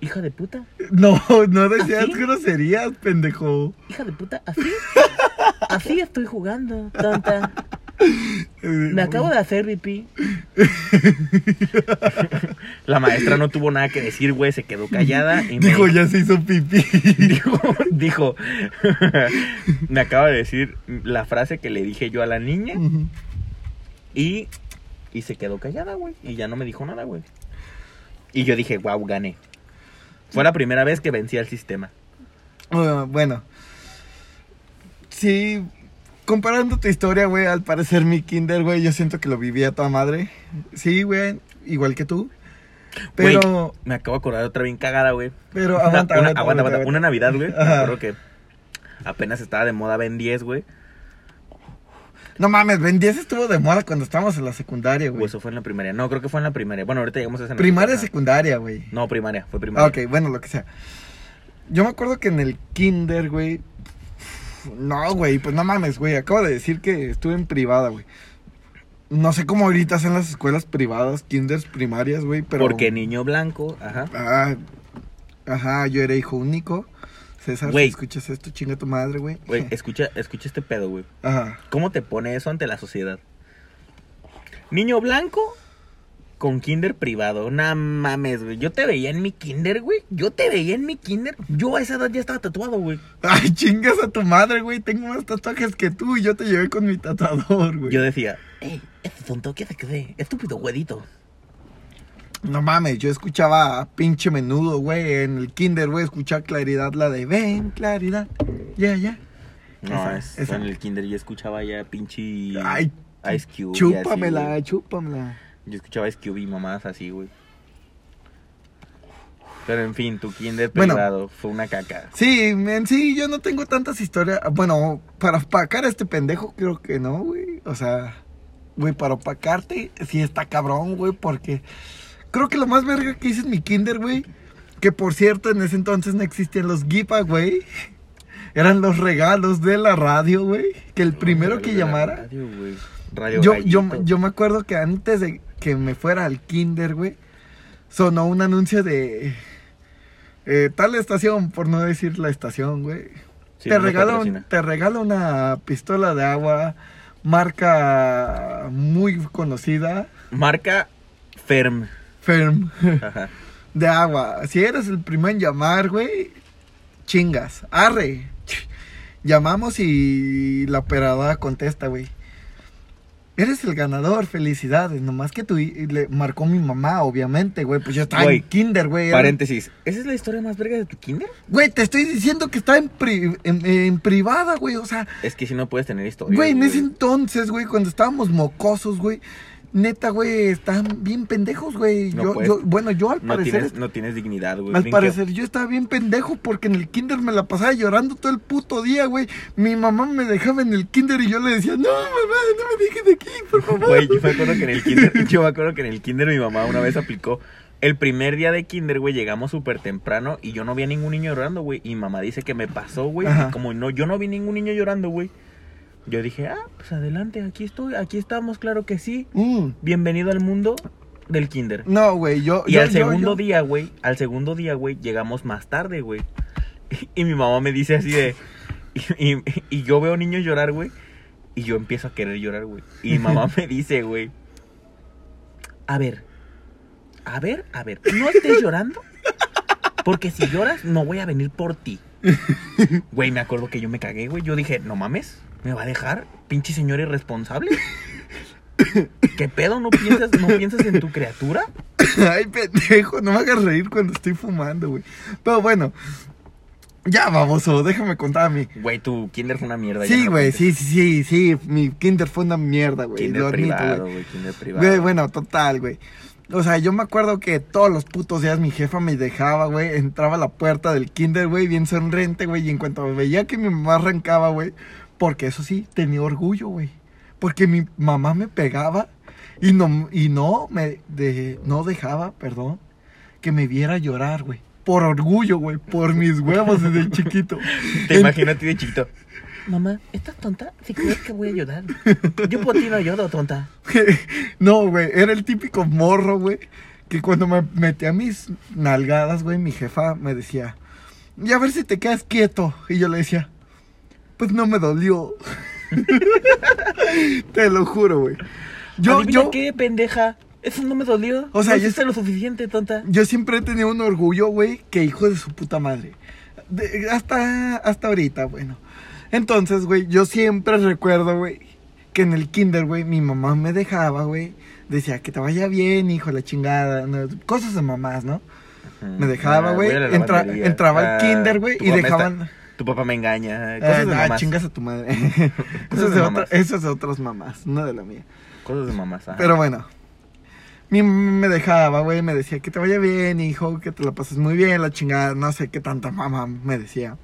hija de puta. No, [laughs] no decías ¿Así? groserías, pendejo. Hija de puta, así. Así estoy jugando, tonta. Me acabo de hacer pipí. [laughs] La maestra no tuvo nada que decir, güey, se quedó callada y me Dijo, ya se hizo pipí. [laughs] dijo, dijo, [laughs] me acaba de decir la frase que le dije yo a la niña y, y se quedó callada, güey, y ya no me dijo nada, güey. Y yo dije, wow, gané. Fue la primera vez que vencí al sistema. Ah, bueno. Sí, comparando tu historia, güey, al parecer mi kinder, güey, yo siento que lo vivía a toda madre. Sí, güey, igual que tú. Pero, Güey, me acabo de acordar otra bien cagada, güey. pero aguanta, una- aguanta, aguanta. Una Navidad, güey. Me acuerdo que apenas estaba de moda Ben 10, güey. No mames, Ben 10 estuvo de moda cuando estábamos en la secundaria, O güey. eso fue en la primaria. No, creo que fue en la primaria. Bueno, ahorita llegamos a esa. Primaria, Ajá. secundaria, güey. No, primaria, fue Ah, primaria. ok, bueno, lo que sea. Yo me acuerdo que en el kinder, güey. No, güey, pues no mames, güey. Acabo de decir que estuve en privada, güey. No sé cómo ahorita son las escuelas privadas, kinders primarias, güey, pero. Porque niño blanco, ajá. Ah, ajá, yo era hijo único. César, Güey. si escuchas esto, chinga tu madre, güey. Güey, [laughs] escucha, escucha este pedo, güey. Ajá. ¿Cómo te pone eso ante la sociedad? Niño blanco con kinder privado. No mames, güey. Yo te veía en mi kinder, güey. Yo te veía en mi kinder. Yo a esa edad ya estaba tatuado, güey. Ay, chingas a tu madre, güey. Tengo más tatuajes que tú y yo te llevé con mi tatuador, güey. Yo decía, Ey, este tonto, ¿qué se cree? Estúpido güedito. No mames, yo escuchaba a pinche menudo, güey, en el kinder, güey, escuchaba claridad, la de ven, claridad, ya, ya. no, Esa, es, esa. en el kinder yo escuchaba ya pinche Ay, Ice Cube. así, chúpamela, chúpamela. Yo escuchaba Ice Cube y mamás así, güey. Pero en fin, tu kinder Bueno. privado fue una caca. Sí, en sí, yo no tengo tantas historias. Bueno, para opacar a este pendejo, creo que no, güey. O sea, güey, para opacarte, sí está cabrón, güey, porque creo que lo más verga que hice en mi kinder, güey, que por cierto, en ese entonces no existían los giveaway. [laughs] Eran los regalos de la radio, güey. Que el primero que llamara. Radio, güey. Radio Yo, yo, yo me acuerdo que antes de que me fuera al kinder, güey, sonó un anuncio de eh, tal estación, por no decir la estación, güey. Sí, te, regalo, te regalo una pistola de agua, marca muy conocida, Marca Ferm. Ferm, Ajá. [laughs] de agua. Si eres el primero en llamar, güey, chingas, arre. Llamamos y la operadora contesta, güey. Eres el ganador, felicidades. Nomás que tú le marcó mi mamá, obviamente, güey. Pues yo estaba Güey, en kinder, güey. Paréntesis. ¿Esa es la historia más verga de tu kinder? Güey, te estoy diciendo que estaba en, pri- en, en privada, güey. O sea, Es que si no puedes tener historia. güey, en ese entonces, güey, cuando estábamos mocosos, güey. Neta, güey, estaban bien pendejos, güey. No yo, puedes. yo, bueno, yo al No parecer. tienes, no tienes dignidad, güey. Al parecer yo estaba bien pendejo porque en el kinder me la pasaba llorando todo el puto día, güey. Mi mamá me dejaba en el kinder y yo le decía, no, mamá, no me dejes de aquí, por favor. Güey, yo me acuerdo que en el kinder, [laughs] yo me acuerdo que en el kinder mi mamá una vez aplicó. El primer día de kinder, güey, llegamos súper temprano y yo no vi a ningún niño llorando, güey. Y mamá dice que me pasó, güey. Y como no, yo no vi ningún niño llorando, güey. Yo dije, ah, pues adelante, aquí estoy, aquí estamos, claro que sí. Mm, Bienvenido al mundo del kinder. No, güey, yo... Y yo- al yo- segundo yo- día, güey, al segundo día, güey, llegamos más tarde, güey. Y, mi mamá me dice así de... Y, y- y yo veo niños llorar, güey. Y yo empiezo a querer llorar, güey. Y mi mamá me dice, güey... A ver. A ver, a ver. No estés llorando. Porque si lloras, no voy a venir por ti. Güey, me acuerdo que yo me cagué, güey. Yo dije, no mames, ¿me va a dejar? Pinche señor irresponsable. ¿Qué pedo? ¿No piensas, ¿No piensas en tu criatura? Ay, pendejo, no me hagas reír cuando estoy fumando, güey. Pero bueno, ya, baboso, déjame contar a mí. Güey, tu kinder fue una mierda. Sí, güey, sí, sí, sí, sí, mi kinder fue una mierda, güey. Kinder lo admito, privado, güey. güey, kinder privado. Güey, bueno, total, güey. O sea, yo me acuerdo que todos los putos días mi jefa me dejaba, güey. Entraba a la puerta del kinder, güey, bien sonriente, güey. Y en cuanto veía que mi mamá arrancaba, güey. Porque eso sí, tenía orgullo, güey. Porque mi mamá me pegaba y no, y no me de, no dejaba, perdón, que me viera llorar, güey. Por orgullo, güey. Por mis huevos desde [laughs] chiquito. Te En- imagino a ti de chiquito. Mamá, ¿estás tonta? Si crees que voy a llorar. Yo por ti no lloro, tonta. [laughs] no, güey, era el típico morro, güey, que cuando me metía mis nalgadas, güey, mi jefa me decía, y a ver si te quedas quieto. Y yo le decía, pues no me dolió. [laughs] te lo juro, güey. Yo, Adivina yo, qué, pendeja? Eso no me dolió. O sea, no yo- lo suficiente, tonta. yo siempre he tenido un orgullo, güey, que hijo de su puta madre. De- hasta, hasta ahorita, bueno. Entonces, güey, yo siempre recuerdo, güey, que en el kinder, güey, mi mamá me dejaba, güey. Decía que te vaya bien, hijo, la chingada. no, cosas de mamás, ¿no? Me dejaba, Ah, güey, entra- entraba al Ah, kinder, güey, y dejaban- está- tu papá me engaña. Eh, Cosas de mamás. chingas a tu madre. Cosas [laughs] eso, es de es de otras mamás, no de la mía. Cosas de mamás. ajá. Pero bueno. Mi mamá me dejaba, güey, me decía que te vaya bien, hijo, que te la pases muy bien, la chingada, no sé qué tanta mamá me decía.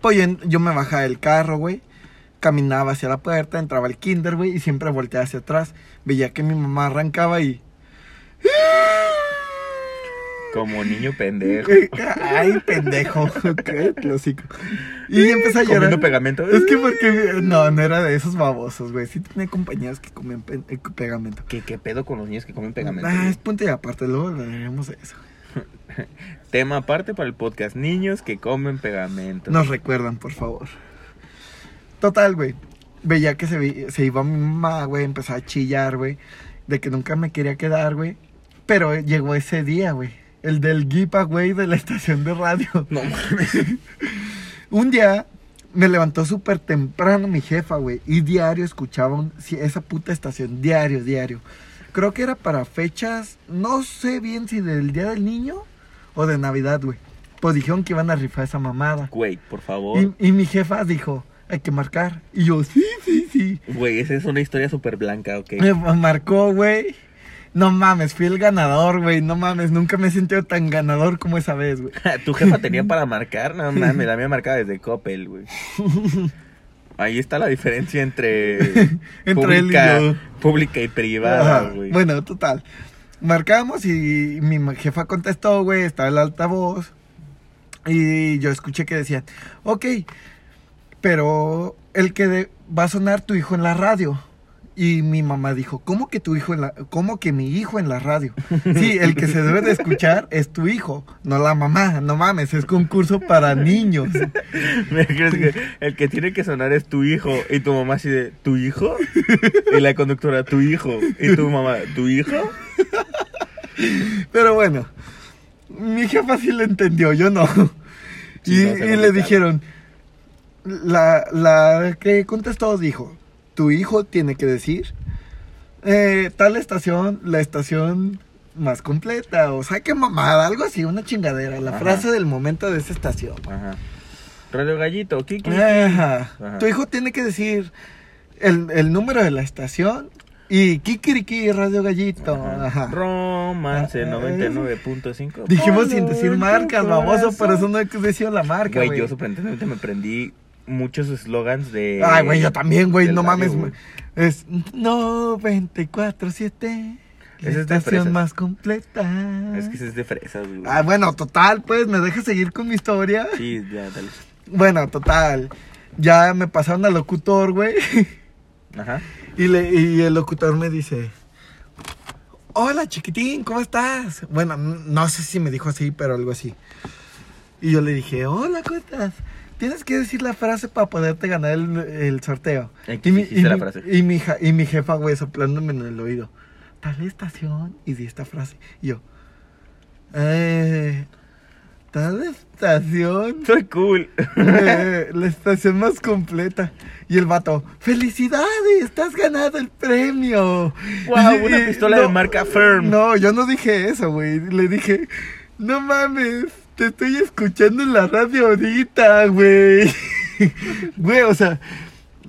Pues yo, yo me bajaba del carro, güey, caminaba hacia la puerta, entraba al kinder, güey, y siempre volteaba hacia atrás. Veía que mi mamá arrancaba y... Como niño pendejo. Ay, pendejo, [laughs] qué hocico. Y empecé a llorar. Comiendo pegamento. Es que porque... No, no era de esos babosos, güey. Sí tenía compañeras que comían pe- eh, pegamento. ¿Qué, ¿Qué pedo con los niños que comen pegamento? Ah, es punto y aparte, luego hablaremos de eso. [laughs] Tema aparte para el podcast. Niños que comen pegamento. Nos recuerdan, por favor. Total, güey. Veía que se, se iba mi mamá, güey. Empezaba a chillar, güey. De que nunca me quería quedar, güey. Pero eh, llegó ese día, güey. El del giveaway de la estación de radio. No mames. [laughs] Un día me levantó súper temprano mi jefa, güey. Y diario escuchaba un- esa puta estación. Diario, diario. Creo que era para fechas, no sé bien si del Día del Niño o de Navidad, güey. Pues dijeron que iban a rifar esa mamada. Güey, por favor. Y, y mi jefa dijo, hay que marcar. Y yo, sí, sí, sí. Güey, esa es una historia súper blanca, ok. Me marcó, güey. No mames, fui el ganador, güey. No mames, nunca me he sentido tan ganador como esa vez, güey. [laughs] ¿Tu jefa tenía [laughs] para marcar? No mames, la mía marcaba desde Coppel, güey. [laughs] Ahí está la diferencia entre, Entre él y pública, yo. pública y privada, güey. Bueno, total. Marcamos y mi jefa contestó, güey. Estaba el altavoz. Y yo escuché que decían, ok, pero el que de- va a sonar tu hijo en la radio. Y mi mamá dijo, ¿cómo que tu hijo en la, cómo que mi hijo en la radio? Sí, el que se debe de escuchar es tu hijo, no la mamá, no mames, es concurso para niños. ¿Me crees que el que tiene que sonar es tu hijo y tu mamá así de ¿tu hijo? Y la conductora, tu hijo. Y tu mamá, ¿tu hijo? Pero bueno, mi jefa sí lo entendió, yo no. Sí, y, no, y le dijeron, la, la que contestó dijo, tu hijo tiene que decir, eh, tal estación, la estación más completa, o sea, qué mamada, algo así, una chingadera, la Ajá. frase del momento de esa estación. Ajá. Radio Gallito, Kiki. Ajá. Ajá. Tu hijo tiene que decir el, el número de la estación y Kikiriki Radio Gallito. Ajá. Romance Ah, 99.5. Dijimos sin decir marcas, baboso, por eso no he decidido la marca, Güey, yo sorprendentemente me aprendí muchos eslogans de. Ay, güey, yo también, güey, no radio, mames. Es 94.7. La Ese es de estación más completa. Es que es de fresas, güey. Ah, bueno, total, pues, ¿me dejas seguir con mi historia? Sí, ya, dale. Bueno, total. Ya me pasaron al locutor, güey. Ajá. Y, le, y el locutor me dice, hola chiquitín, ¿cómo estás? Bueno, no sé si me dijo así, pero algo así. Y yo le dije, hola, ¿cómo estás? Tienes que decir la frase para poderte ganar el, el sorteo. ¿En Y mi, y la mi- frase? y mi ja- y mi jefa, güey, soplándome en el oído. Tal estación y di esta frase. Y yo, eh, Tal estación. [laughs] Soy cool. Eh, la estación más completa. Y el vato, ¡felicidades! ¡Estás ganado el premio! Y- una pistola de marca Firm. No, yo no dije eso, güey. Le dije, no mames, te estoy escuchando en la radio ahorita, güey. [laughs] Güey, o sea,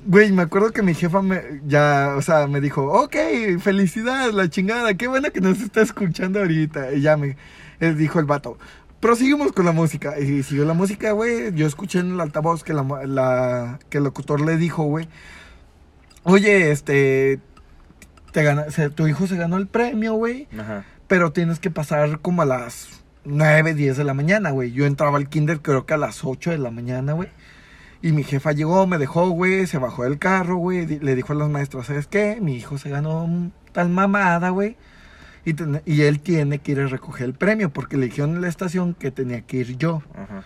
güey, me acuerdo que mi jefa me, ya, o sea, me dijo, ok, felicidades, la chingada, qué bueno que nos está escuchando ahorita. Y ya me, él dijo el vato, proseguimos con la música. Y siguió la música, güey. Yo escuché en el altavoz que, la, la- que el locutor le dijo, güey, oye, este, te gana, se- tu hijo se ganó el premio, güey, pero tienes que pasar como a las 9, 10 de la mañana, güey. Yo entraba al kinder creo que a las 8 de la mañana, güey. Y mi jefa llegó, me dejó, güey, se bajó del carro, güey, le dijo a los maestros, ¿sabes qué? Mi hijo se ganó un tal mamada, güey. Y, ten- y él tiene que ir a recoger el premio porque le dijeron en la estación que tenía que ir yo. Ajá.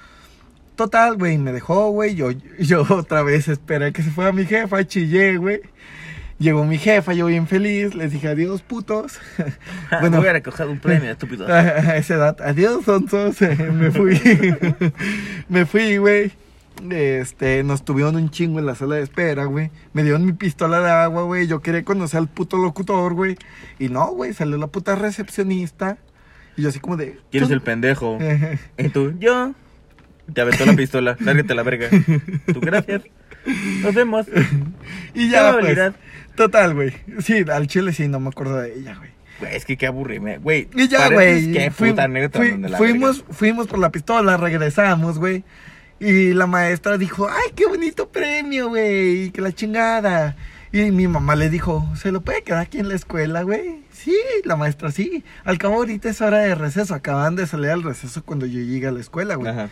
Total, güey, me dejó, güey. Yo, yo [laughs] otra vez esperé que se fuera mi jefa, chillé, güey. Llegó mi jefa, yo bien feliz, les dije adiós, putos. [laughs] Bueno, voy a recoger un premio, estúpido. [laughs] A, esa edad, adiós, sonsos. [laughs] me fui. me fui, güey. Este, nos tuvieron un chingo en la sala de espera, güey. Me dieron mi pistola de agua, güey. Yo quería conocer al puto locutor, güey. Y no, güey, salió la puta recepcionista. Y yo así como de... ¿Quién es el pendejo? Y tú, yo. Te aventó la pistola. Lárgate a la verga. Tú, gracias. Nos vemos. [laughs] y ya, pues. Total, güey. Sí, al chile sí, no me acuerdo de ella, güey. Güey, es que qué aburrime. Güey, Y ya, güey. Qué fui- puta anécdota fui- donde la fuimos, verga. fuimos por la pistola, regresamos, güey. Y la maestra dijo, ay, qué bonito premio, güey. y Que la chingada. Y mi mamá le dijo, ¿se lo puede quedar aquí en la escuela, güey? Sí, la maestra sí. Al cabo ahorita es hora de receso. Acaban de salir al receso cuando yo llegué a la escuela, güey. Ajá.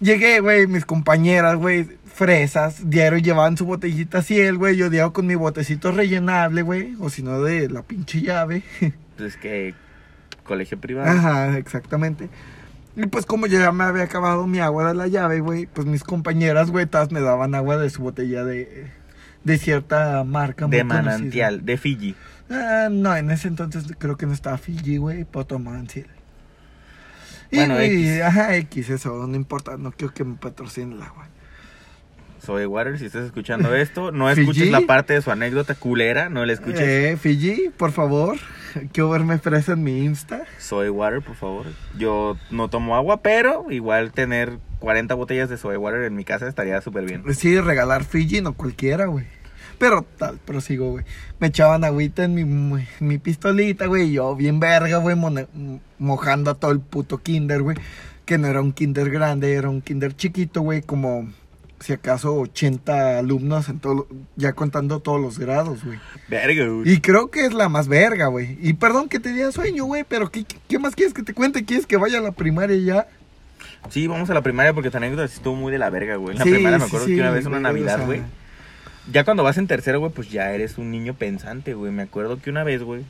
Llegué, güey, mis compañeras, güey, fresas, diario llevaban su botellita ciel, güey. Yo diario con mi botecito rellenable, güey. O si no, de la pinche llave. [laughs] Pues que colegio privado. Ajá, exactamente. Y pues como ya me había acabado mi agua de la llave, güey, pues mis compañeras, güey, todas me daban agua de su botella de, de cierta marca. muy de conocida. manantial, de Fiji. Ah, no, en ese entonces creo que no estaba Fiji, güey, Potomantial. Y, Bueno, güey, X. ajá, X, eso, no importa, no quiero que me patrocine el agua. Soy Water, si estás escuchando esto, no [laughs] Fiji. escuches la parte de su anécdota culera, no la escuches. Eh, Fiji, por favor, [laughs] quiero verme fresa en mi Insta. Soy Water, por favor. Yo no tomo agua, pero igual tener 40 botellas de Soy Water en mi casa estaría súper bien. Sí, regalar Fiji, no cualquiera, güey. Pero tal, prosigo, güey. Me echaban agüita en mi, mi pistolita, güey. y Yo bien verga, güey, mojando a todo el puto kinder, güey. Que no era un kinder grande, era un kinder chiquito, güey. Como, si acaso, 80 alumnos, en todo, ya contando todos los grados, güey. Verga, güey. Y creo que es la más verga, güey. Y perdón que te diera sueño, güey, pero ¿qué, ¿qué más quieres que te cuente? ¿Quieres que vaya a la primaria ya? Sí, vamos a la primaria porque tu anécdota estuvo muy de la verga, güey. En la Sí, primaria me acuerdo sí, que una vez una güey, o Navidad, sea. güey. Ya cuando vas en tercero, güey, pues ya eres un niño pensante, güey. Me acuerdo que una vez, güey,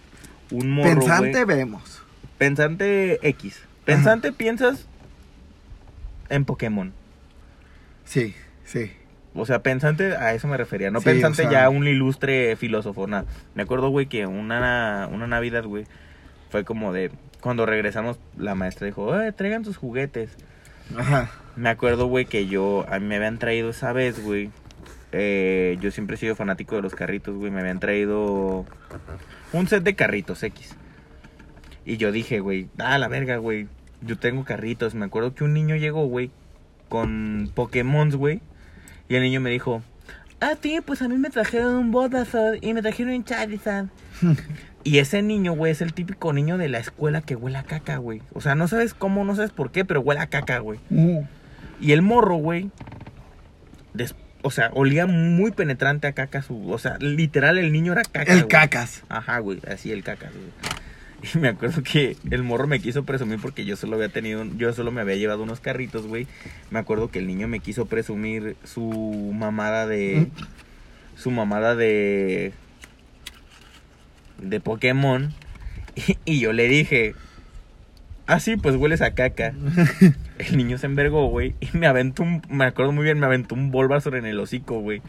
un morro, Pensante güey, vemos. Pensante X. Pensante piensas en Pokémon. Sí, sí. O sea, pensante, a eso me refería. No Sí, pensante o sea- ya un ilustre filósofo, nada. Me acuerdo, güey, que una, una Navidad, güey, fue como de... Cuando regresamos, la maestra dijo, eh, traigan sus juguetes. Ajá. Me acuerdo, güey, que yo... A mí me habían traído esa vez, güey. eh, yo siempre he sido fanático de los carritos, güey. Me habían traído un set de carritos X. Y yo dije, güey, ah, la verga, güey. Yo tengo carritos. Me acuerdo que un niño llegó, güey, con Pokémon, güey. Y el niño me dijo, Ah, sí, pues a mí me trajeron un Bulbasaur y me trajeron un Charizard. [laughs] Y ese niño, güey, es el típico niño de la escuela que huele a caca, güey. O sea, no sabes cómo, no sabes por qué, pero huele a caca, güey. Uh, Y el morro, güey, o sea, olía muy penetrante a caca. Su, o sea, literal, el niño era caca. el güey. cacas. Ajá, güey, así el caca, güey. [laughs] Y me acuerdo que el morro me quiso presumir porque yo solo había tenido, yo solo me había llevado unos carritos, güey. Me acuerdo que el niño me quiso presumir su mamada de, su mamada de, de Pokémon. [laughs] Y, y yo le dije, ah, sí, pues hueles a caca. [laughs] El niño se envergó, güey, y me aventó un, me acuerdo muy bien, me aventó un Bulbasaur en el hocico, güey.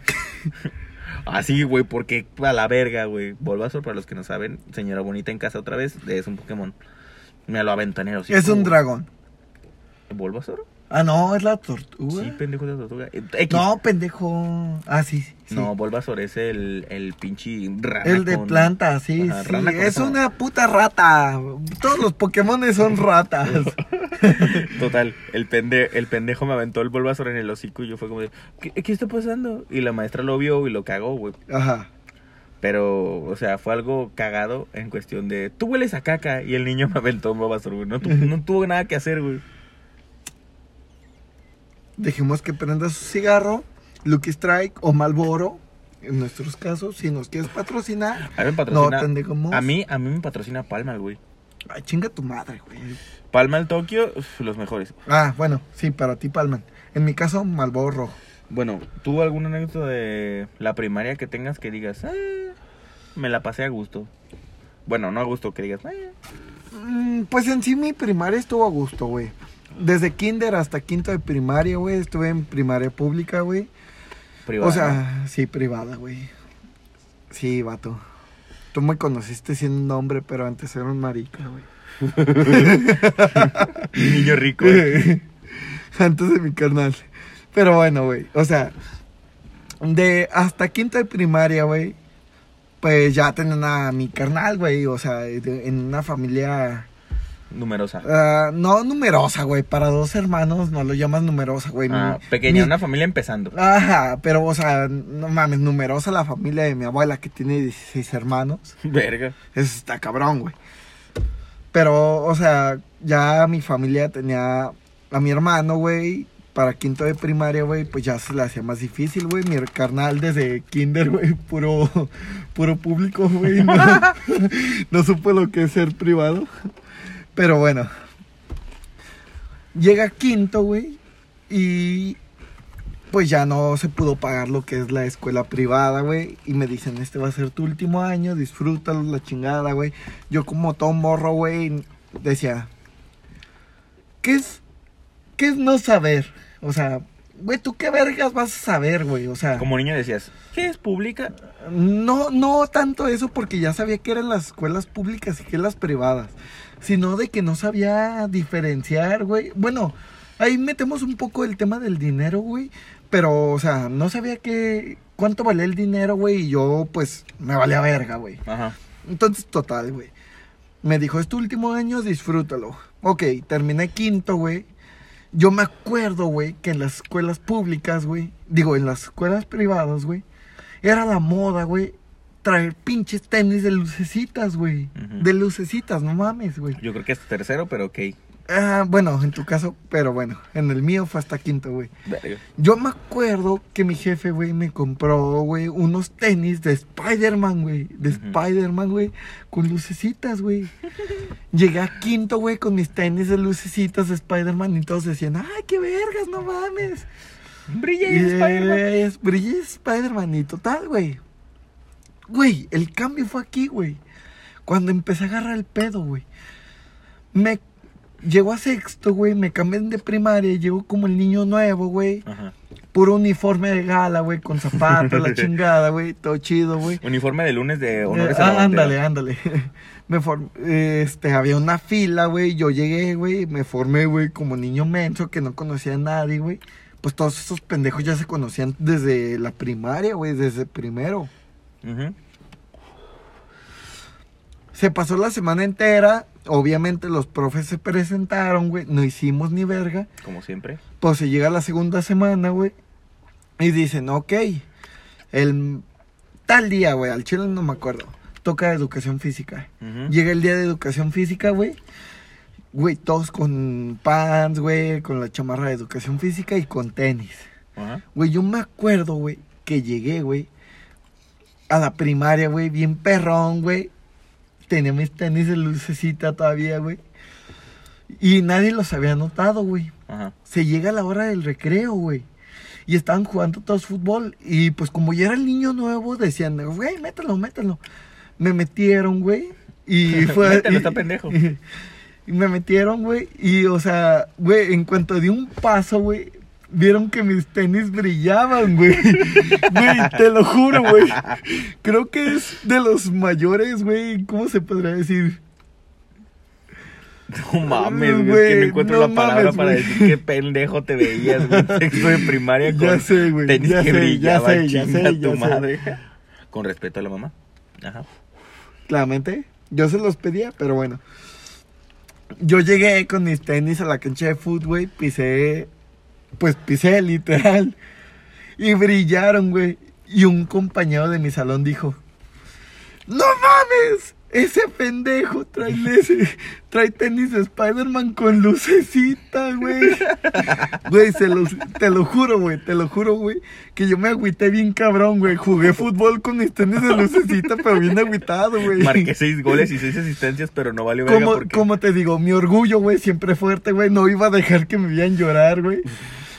Así, güey, porque a la verga, güey. Bulbasaur, para los que no saben, señora bonita en casa otra vez, es un Pokémon. Me lo aventó en el hocico. Es un dragón. ¿Bulbasaur? Ah, no, es la tortuga. Sí, pendejo de tortuga. Eh, X. no, pendejo. Ah, sí, sí. sí. No, Bulbasaur es el, el pinche rana El de con- planta, sí, Ajá, sí. Es una puta rata. Todos los Pokémon son ratas. [laughs] [laughs] Total, el, pende, el pendejo me aventó el Bulbasaur en el hocico y yo fue como de, ¿qué, qué está pasando? Y la maestra lo vio y lo cagó, güey. Ajá. Pero, o sea, fue algo cagado en cuestión de, tú hueles a caca y el niño me aventó un Bulbasaur, güey. No, tu- no tuvo nada que hacer, güey. Dejemos que prenda su cigarro, Lucky Strike o Malboro. En nuestros casos, si nos quieres patrocinar. A mí me patrocina. No, a mí, a mí me patrocina Palmal, güey. Ay, chinga tu madre, güey. Palmal Tokio, los mejores. Ah, bueno, sí, para ti, Palman. En mi caso, Malboro rojo. Bueno, ¿tú alguna anécdota de la primaria que tengas que digas, "Ah, me la pasé a gusto? Bueno, no a gusto, que digas, "Ah, Mm, Pues en sí mi primaria estuvo a gusto, güey. Desde kinder hasta quinto de primaria, güey. Estuve en primaria pública, güey. privada. O sea, sí, privada, güey. Sí, vato. Tú me conociste siendo un hombre, pero antes era un marica, güey. [laughs] Niño rico. güey. [laughs] antes de mi carnal. Pero bueno, güey. O sea, de hasta quinto de primaria, güey. Pues ya tenían a mi carnal, güey. O sea, de- en una familia Numerosa. Ah, no numerosa, güey. Para dos hermanos no lo llamas numerosa, güey. Ah, Mi- pequeña, mi- una familia empezando. Ajá, pero, o sea, no mames, numerosa la familia de mi abuela que tiene 16 hermanos. Verga. Eso está cabrón, güey. Pero, o sea, ya mi familia tenía a mi hermano, güey. Para quinto de primaria, güey, pues ya se le hacía más difícil, güey. Mi carnal desde kinder, güey, puro, puro público, güey. No, [laughs] no supo lo que es ser privado. Pero bueno. Llega quinto, güey. Y pues ya no se pudo pagar lo que es la escuela privada, güey. Y me dicen, este va a ser tu último año, disfrútalo, la chingada, güey. Yo como todo morro, güey, decía, ¿qué es, qué es no saber? O sea, güey, ¿tú qué vergas vas a saber, güey? O sea, Como niño decías, ¿qué es pública? no, no tanto eso porque ya sabía que eran las escuelas públicas y que las privadas, sino de que no sabía diferenciar, güey. Bueno, ahí metemos un poco el tema del dinero, güey, pero, o sea, no sabía que cuánto valía el dinero, güey, y yo, pues, me valía verga, güey. Ajá. Entonces, total, güey. Me dijo, es tu último año, disfrútalo. Ok, terminé quinto, güey. Yo me acuerdo, güey, que en las escuelas públicas, güey, digo, en las escuelas privadas, güey, era la moda, güey, traer pinches tenis de lucecitas, güey. De lucecitas, no mames, güey. Yo creo que es tercero, pero ok. Ah, bueno, en tu caso, pero bueno, en el mío fue hasta quinto, güey. Yo me acuerdo que mi jefe, güey, me compró, güey, unos tenis de Spider-Man, güey. De. Spider-Man, güey, con lucecitas, güey. Llegué a quinto, güey, con mis tenis de lucecitas de Spider-Man y todos decían, ay, qué vergas, no mames. Brilla Y, Spider-Man. brillé Spider-Man y total, güey. Güey, el cambio fue aquí, güey. Cuando empecé a agarrar el pedo, güey. Me llegó a sexto, güey, me cambié de primaria, llegó como el niño nuevo, güey. Ajá. Puro uniforme de gala, güey, con zapatos, la [laughs] chingada, güey, todo chido, güey. Uniforme de lunes de honores Eh, a la ah, ándale, ándale. [laughs] Me form- este, había una fila, güey, yo llegué, güey, me formé, güey, como niño menso que no conocía a nadie, güey. Pues todos esos pendejos ya se conocían desde la primaria, güey, desde primero. Se pasó la semana entera, obviamente los profes se presentaron, güey, no hicimos ni verga. Como siempre. Pues se llega la segunda semana, güey. Y dicen, ok, el tal día, güey, al chile no me acuerdo. Toca educación física. Llega el día de educación física, güey. Güey, todos con pants, güey, con la chamarra de educación física y con tenis. Güey, yo me acuerdo, güey, que llegué, güey, a la primaria, güey, bien perrón, güey. Tenía mis tenis de lucecita todavía, güey. Y nadie los había notado, güey Ajá. se llega la hora del recreo, güey. Y estaban jugando todos fútbol. Y pues como ya era el niño nuevo, decían, güey, mételo, mételo. Me metieron, güey. Y [laughs] fue... Mételo, y- está pendejo. Y, [laughs] y me metieron, güey. Y, o sea, güey, en cuanto di un paso, güey, vieron que mis tenis brillaban, güey. Güey, te lo juro, güey. Creo que es de los mayores, güey. ¿Cómo se podría decir? No mames, güey. Es que no encuentro no la palabra mames, para güey. decir qué pendejo te veías, güey. Sexto de primaria con Ya sé, güey, tenis ya que sé, ya brillaban, sé, ya sé, tu ya sé. madre. Con respeto a la mamá. Ajá. Claramente, yo se los pedía, pero bueno. Yo llegué con mis tenis a la cancha de fútbol, güey, pisé, pues pisé literal. Y brillaron, güey. Y un compañero de mi salón dijo, ¡No mames! Ese pendejo trae, ese, [laughs] trae tenis de Spider-Man con lucecita, güey. [laughs] Güey, te lo juro, güey, te lo juro, güey, que yo me agüité bien cabrón, güey. Jugué fútbol con mis tenis de lucecita, pero bien agüitado, güey. Marqué seis goles y seis asistencias, pero no valió verga Como, porque... como te digo, mi orgullo, güey, siempre fuerte, güey. No iba a dejar que me vieran llorar, güey.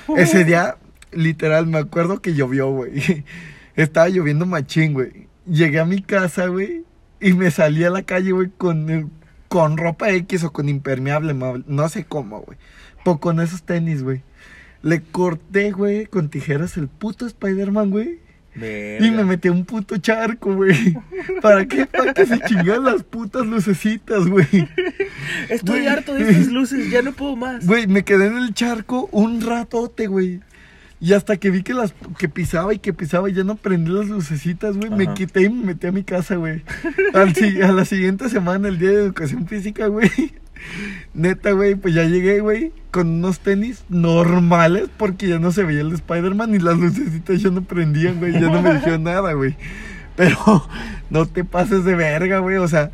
[laughs] Ese día, [laughs] literal, me acuerdo que llovió, güey. [laughs] Estaba lloviendo machín, güey. Llegué a mi casa, güey, y me salí a la calle, güey, con, eh, con ropa X o con impermeable, no sé cómo, güey. Pues con esos tenis, güey. Le corté, güey, con tijeras el puto Spider-Man, güey. Verga. Y me metí a un puto charco, güey. ¿Para qué? Para que se chingan las putas lucecitas, güey. Estoy Güey. harto de estas [laughs] luces, ya no puedo más. Güey, me quedé en el charco un ratote, güey. Y hasta que vi que las que pisaba y que pisaba y ya no prendí las lucecitas, güey, me quité y me metí a mi casa, güey. A la siguiente semana, el día de educación física, güey. Neta, güey, pues ya llegué, güey, con unos tenis normales porque ya no se veía el Spider-Man y las lucecitas ya no prendían, güey, ya no me dijeron [laughs] nada, güey. Pero no te pases de verga, güey, o sea,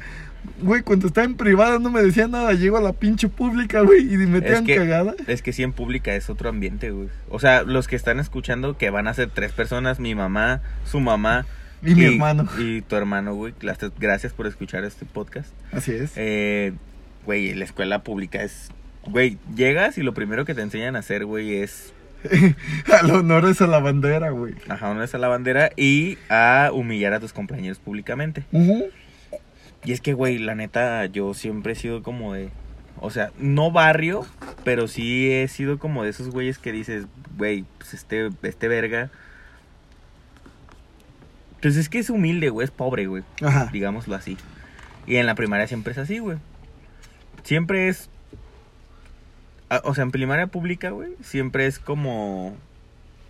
güey, cuando estaba en privada no me decían nada, llego a la pinche pública, güey, y me Es metían que, cagada. es que sí en pública es otro ambiente, güey. O sea, los que están escuchando, que van a ser tres personas, mi mamá, su mamá Y mi hermano. Y tu hermano, güey. Gracias por escuchar este podcast. Así es. Eh, güey, la escuela pública es... Güey, llegas y lo primero que te enseñan a hacer, güey, es... [laughs] Al honor es a la bandera, güey. Ajá, una a la bandera y a humillar a tus compañeros públicamente. Y es que, güey, la neta, yo siempre he sido como de... O sea, no barrio, pero sí he sido como de esos güeyes que dices, güey, pues este, este verga... Pues es que es humilde, güey, es pobre, güey. Ajá. Digámoslo así. Y en la primaria siempre es así, güey. Siempre es... ah, O sea, en primaria pública, güey, siempre es como...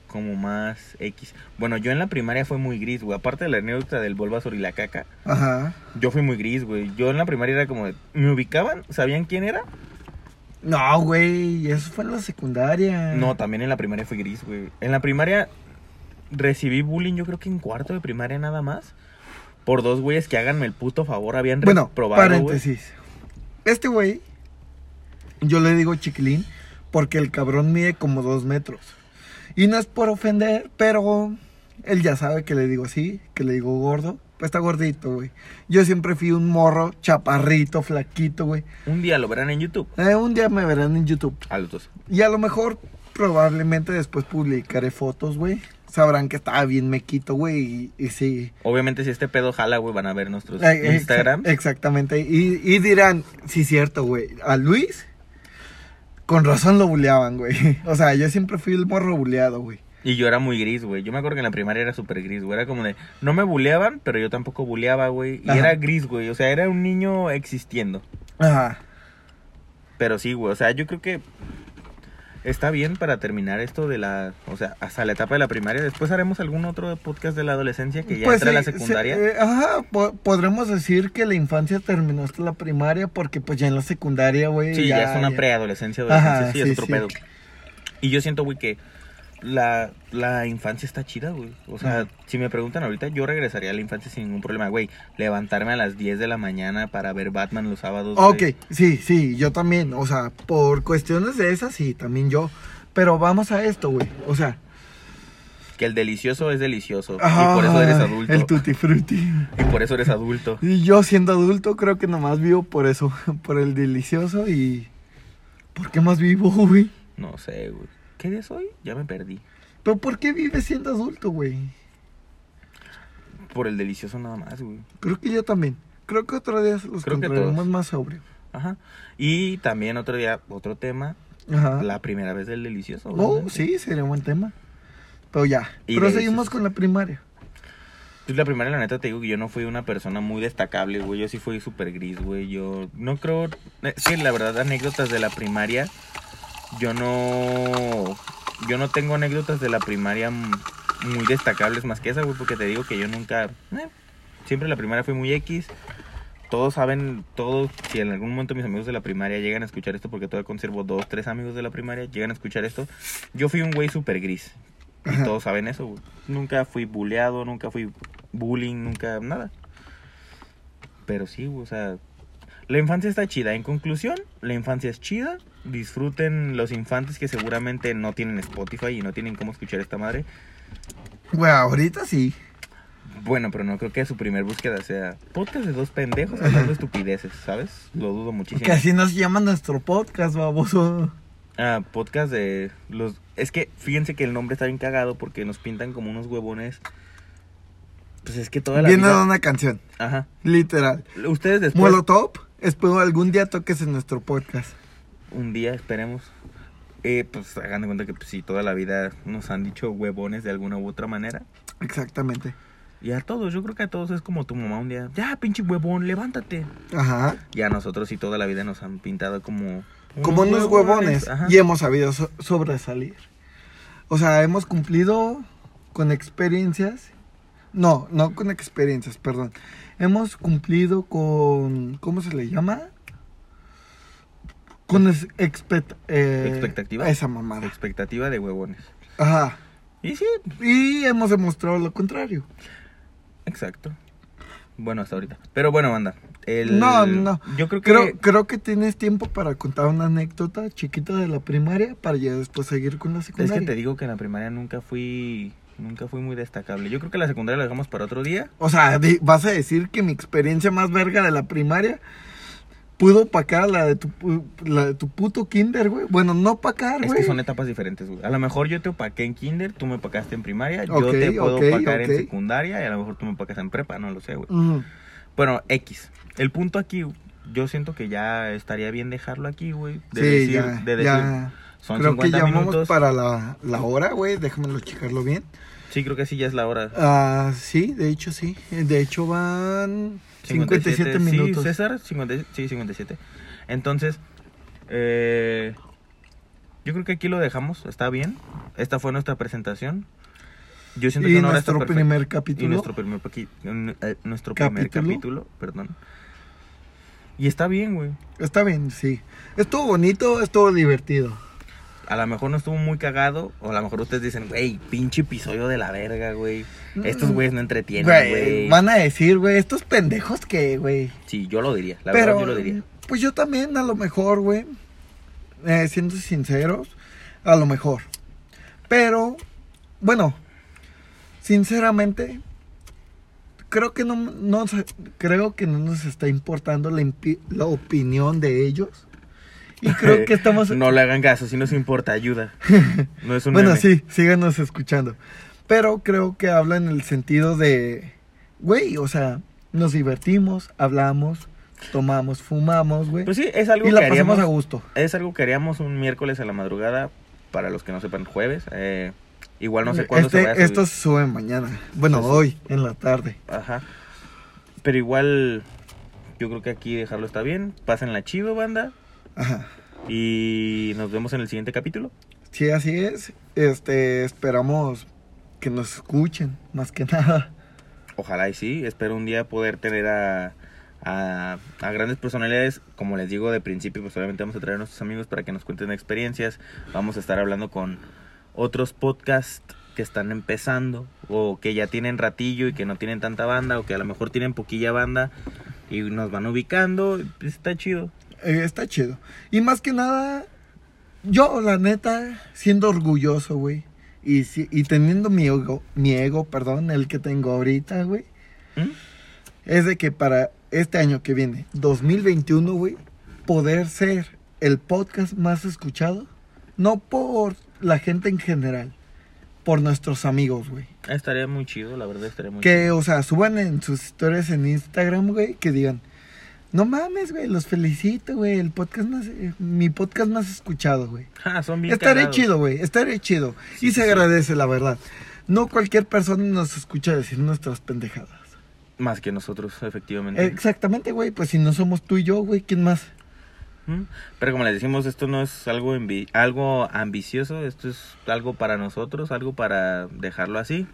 Como más X. Bueno, yo en la primaria fue muy gris, güey. Aparte de la anécdota del Bulbasaur y la caca. Ajá. Yo fui muy gris, güey. Yo en la primaria era como de... ¿Me ubicaban? ¿Sabían quién era? No, güey, eso fue en la secundaria. No, también en la primaria fui gris, güey. En la primaria recibí bullying yo creo que en cuarto de primaria nada más. Por dos güeyes que háganme el puto favor. Habían Bueno, reprobado, paréntesis. Este güey, yo le digo chiquilín porque el cabrón mide como dos metros. Y no es por ofender, pero él ya sabe que le digo así, que le digo gordo. Pues está gordito, güey. Yo siempre fui un morro chaparrito, flaquito, güey. Un día lo verán en YouTube. Eh, un día me verán en YouTube. A los dos. Y a lo mejor, probablemente después publicaré fotos, güey. Sabrán que estaba bien mequito, güey. Y, y sí. Obviamente si este pedo jala, güey, van a ver nuestros Eh, exa- Instagram. Exactamente. Y, y dirán, sí, cierto, güey. A Luis, con razón lo buleaban, güey. [laughs] O sea, yo siempre fui el morro buleado, güey. Y yo era muy gris, güey. Yo me acuerdo que en la primaria era súper gris, güey. Era como de... No me buleaban, pero yo tampoco buleaba, güey. Y Ajá. era gris, güey. O sea, era un niño existiendo. Ajá. Pero sí, güey. O sea, yo creo que... Está bien para terminar esto de la... O sea, hasta la etapa de la primaria. Después haremos algún otro podcast de la adolescencia que ya entra a la secundaria. sí, eh, ajá, po- podremos decir que la infancia terminó hasta la primaria porque pues ya en la secundaria, güey. Sí, ya, es una preadolescencia, adolescencia, Ajá, sí, es otro pedo. Y yo siento, güey, que la, la infancia está chida, güey. O sea, si me preguntan ahorita, yo regresaría a la infancia sin ningún problema, güey. Levantarme a las 10 de la mañana para ver Batman los sábados. Ok, güey. sí, sí, yo también. O sea, por cuestiones de esas, sí, también yo. Pero vamos a esto, güey. O sea, Que el delicioso es delicioso. y por eso eres adulto. El tutti frutti. [laughs] Y por eso eres adulto. Y yo siendo adulto creo que nomás vivo por eso, [laughs] por el delicioso y... ¿Por qué más vivo, [laughs] güey? No sé, güey. ¿Qué día soy? Ya me perdí. ¿Pero por qué vives siendo adulto, güey? Por el delicioso nada más, güey. Creo que yo también. Creo que otro día los Creo que más sobrio. Ajá. Y también otro día, otro tema. Ajá. La primera vez del delicioso. Oh, obviamente. sí, sería un buen tema. Pero ya, Y proseguimos delicioso. con la primaria. Pues la primaria, la neta, te digo que yo no fui una persona muy destacable, güey. Yo sí fui súper gris, güey. Yo no creo... eh, Sí, la verdad, anécdotas de la primaria, yo no... Yo no tengo anécdotas de la primaria muy destacables más que esa, güey, porque te digo que yo nunca... eh, siempre la primaria fue muy X. Todos saben, todos, si en algún momento mis amigos de la primaria llegan a escuchar esto, porque todavía conservo dos, tres amigos de la primaria, llegan a escuchar esto, yo fui un güey súper gris. Y Ajá. todos saben eso, güey. Nunca fui bulleado, nunca fui bullying, nunca nada. Pero sí, güey, o sea, la infancia está chida. En conclusión, la infancia es chida. Disfruten los infantes que seguramente no tienen Spotify y no tienen cómo escuchar esta madre. Güey, ahorita sí. Bueno, pero no creo que su primer búsqueda sea podcast de dos pendejos hablando [laughs] estupideces, ¿sabes? Lo dudo muchísimo. Que así nos llama nuestro podcast, baboso. Ah, podcast de los... Es que fíjense que el nombre está bien cagado porque nos pintan como unos huevones. Pues es que toda la Viene de vida... una canción, Ajá. literal. Ustedes después... Molotov, espero algún día toques en nuestro podcast. Un día, esperemos. Eh, pues hagan de cuenta que pues, sí, toda la vida nos han dicho huevones de alguna u otra manera. Exactamente. Y a todos, yo creo que a todos es como tu mamá un día. Ya, pinche huevón, levántate. Ajá. Y a nosotros sí toda la vida nos han pintado como... Como unos huevones. Ajá. Y hemos sabido so- sobresalir. O sea, hemos cumplido con experiencias. No, no con experiencias, perdón. Hemos cumplido con. ¿Cómo se le llama? Con es- expect- eh, ¿Expectativa? Esa mamada. Expectativa de huevones. Ajá. Y sí, Y hemos demostrado lo contrario. exacto. Bueno, hasta ahorita. Pero bueno, banda. El... No, no. Yo creo que... Creo, creo que tienes tiempo para contar una anécdota chiquita de la primaria para ya después seguir con la Es secundaria. que te digo que en la primaria nunca fui... Nunca fui muy destacable. Yo creo que la secundaria la dejamos para otro día. O sea, vas a decir que mi experiencia más verga de la primaria pudo opacar la de tu, la de tu puto kinder, güey. Bueno, no opacar, Es güey. que son etapas diferentes, güey. A lo mejor yo te opaqué en kinder, tú me opacaste en primaria, yo te puedo ok, opacar en secundaria y a lo mejor tú me opacas en prepa, no lo sé, güey. Bueno, X. El punto aquí, yo siento que ya estaría bien dejarlo aquí, güey. De Sí, decir, ya, de decir, ya. son Creo que 50 ya vamos minutos. para la, la hora, güey. Déjamelo checarlo bien. Sí, creo que sí ya es la hora. Ah, sí, de hecho sí. De hecho van 57, minutos. Sí, César, 50 sí, 57. Entonces, eh, yo creo que aquí lo dejamos, está bien. Esta fue nuestra presentación. Yo siento que y hora está nuestro perfecta. primer Y capítulo. nuestro primer, eh, nuestro primer ¿Capítulo? capítulo, perdón. Y está bien, güey. Está bien, sí. Estuvo bonito, estuvo divertido. A lo mejor no estuvo muy cagado, o a lo mejor ustedes dicen, güey, pinche episodio de la verga, güey. Estos güeyes no entretienen, Güey, van a decir, güey, estos pendejos que, güey. Sí, yo lo diría, la Pero, verdad yo lo diría. pues yo también, a lo mejor, güey. Eh, siendo sinceros, a lo mejor. Pero, bueno, sinceramente, creo que no, no creo que no nos está importando la, la opinión de ellos. Y creo que estamos... no le hagan caso, si nos importa, ayuda. [laughs] No es un Bueno, meme. sí, síganos escuchando. Pero creo que habla en el sentido de, güey, o sea, nos divertimos, hablamos, tomamos, fumamos, güey. Pues sí, es algo y la que pasamos haríamos. a gusto. Es algo que haríamos un miércoles a la madrugada, para los que no sepan, jueves. eh, igual no sé cuándo se Este- vaya a se sube mañana. Bueno, hoy, en la tarde. Ajá. Pero igual, yo creo que aquí dejarlo está bien. Pásenla chido, banda. Ajá. Y nos vemos en el siguiente capítulo. Sí, así es. Este, esperamos que nos escuchen, más que [laughs] nada. Ojalá y sí. Espero un día poder tener a, a, a grandes personalidades. Como les digo de principio, pues obviamente vamos a traer a nuestros amigos para que nos cuenten experiencias. Vamos a estar hablando con otros podcasts que están empezando o que ya tienen ratillo y que no tienen tanta banda o que a lo mejor tienen poquilla banda y nos van ubicando. Pues está chido. Eh, está chido. Y más que nada, yo, la neta, siendo orgulloso, güey. Y, si- y teniendo mi ego, mi ego, perdón, el que tengo ahorita, güey. ¿Mm? Es de que para este año que viene, 2021, güey, poder ser el podcast más escuchado. No por la gente en general, por nuestros amigos, güey. Estaría muy chido, la verdad estaría muy Que, chido. o sea, suban en sus historias en Instagram, güey, que digan, no mames, güey, los felicito, güey, el podcast más, eh, mi podcast más escuchado, güey. [laughs] Ah, son bien Estaré cagados. chido, güey, estaré chido. Sí, y sí, se sí. agradece, la verdad. no cualquier persona nos escucha decir nuestras pendejadas. Más que nosotros, efectivamente. Exactamente, güey, pues si no somos tú y yo, güey, ¿quién más? Pero como les decimos, esto no es algo, envi- algo ambicioso, esto es algo para nosotros, algo para dejarlo así.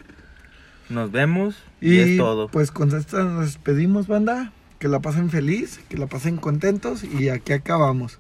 Nos vemos y, Y es todo. pues con esto nos despedimos, banda. Que la pasen feliz, que la pasen contentos y aquí acabamos.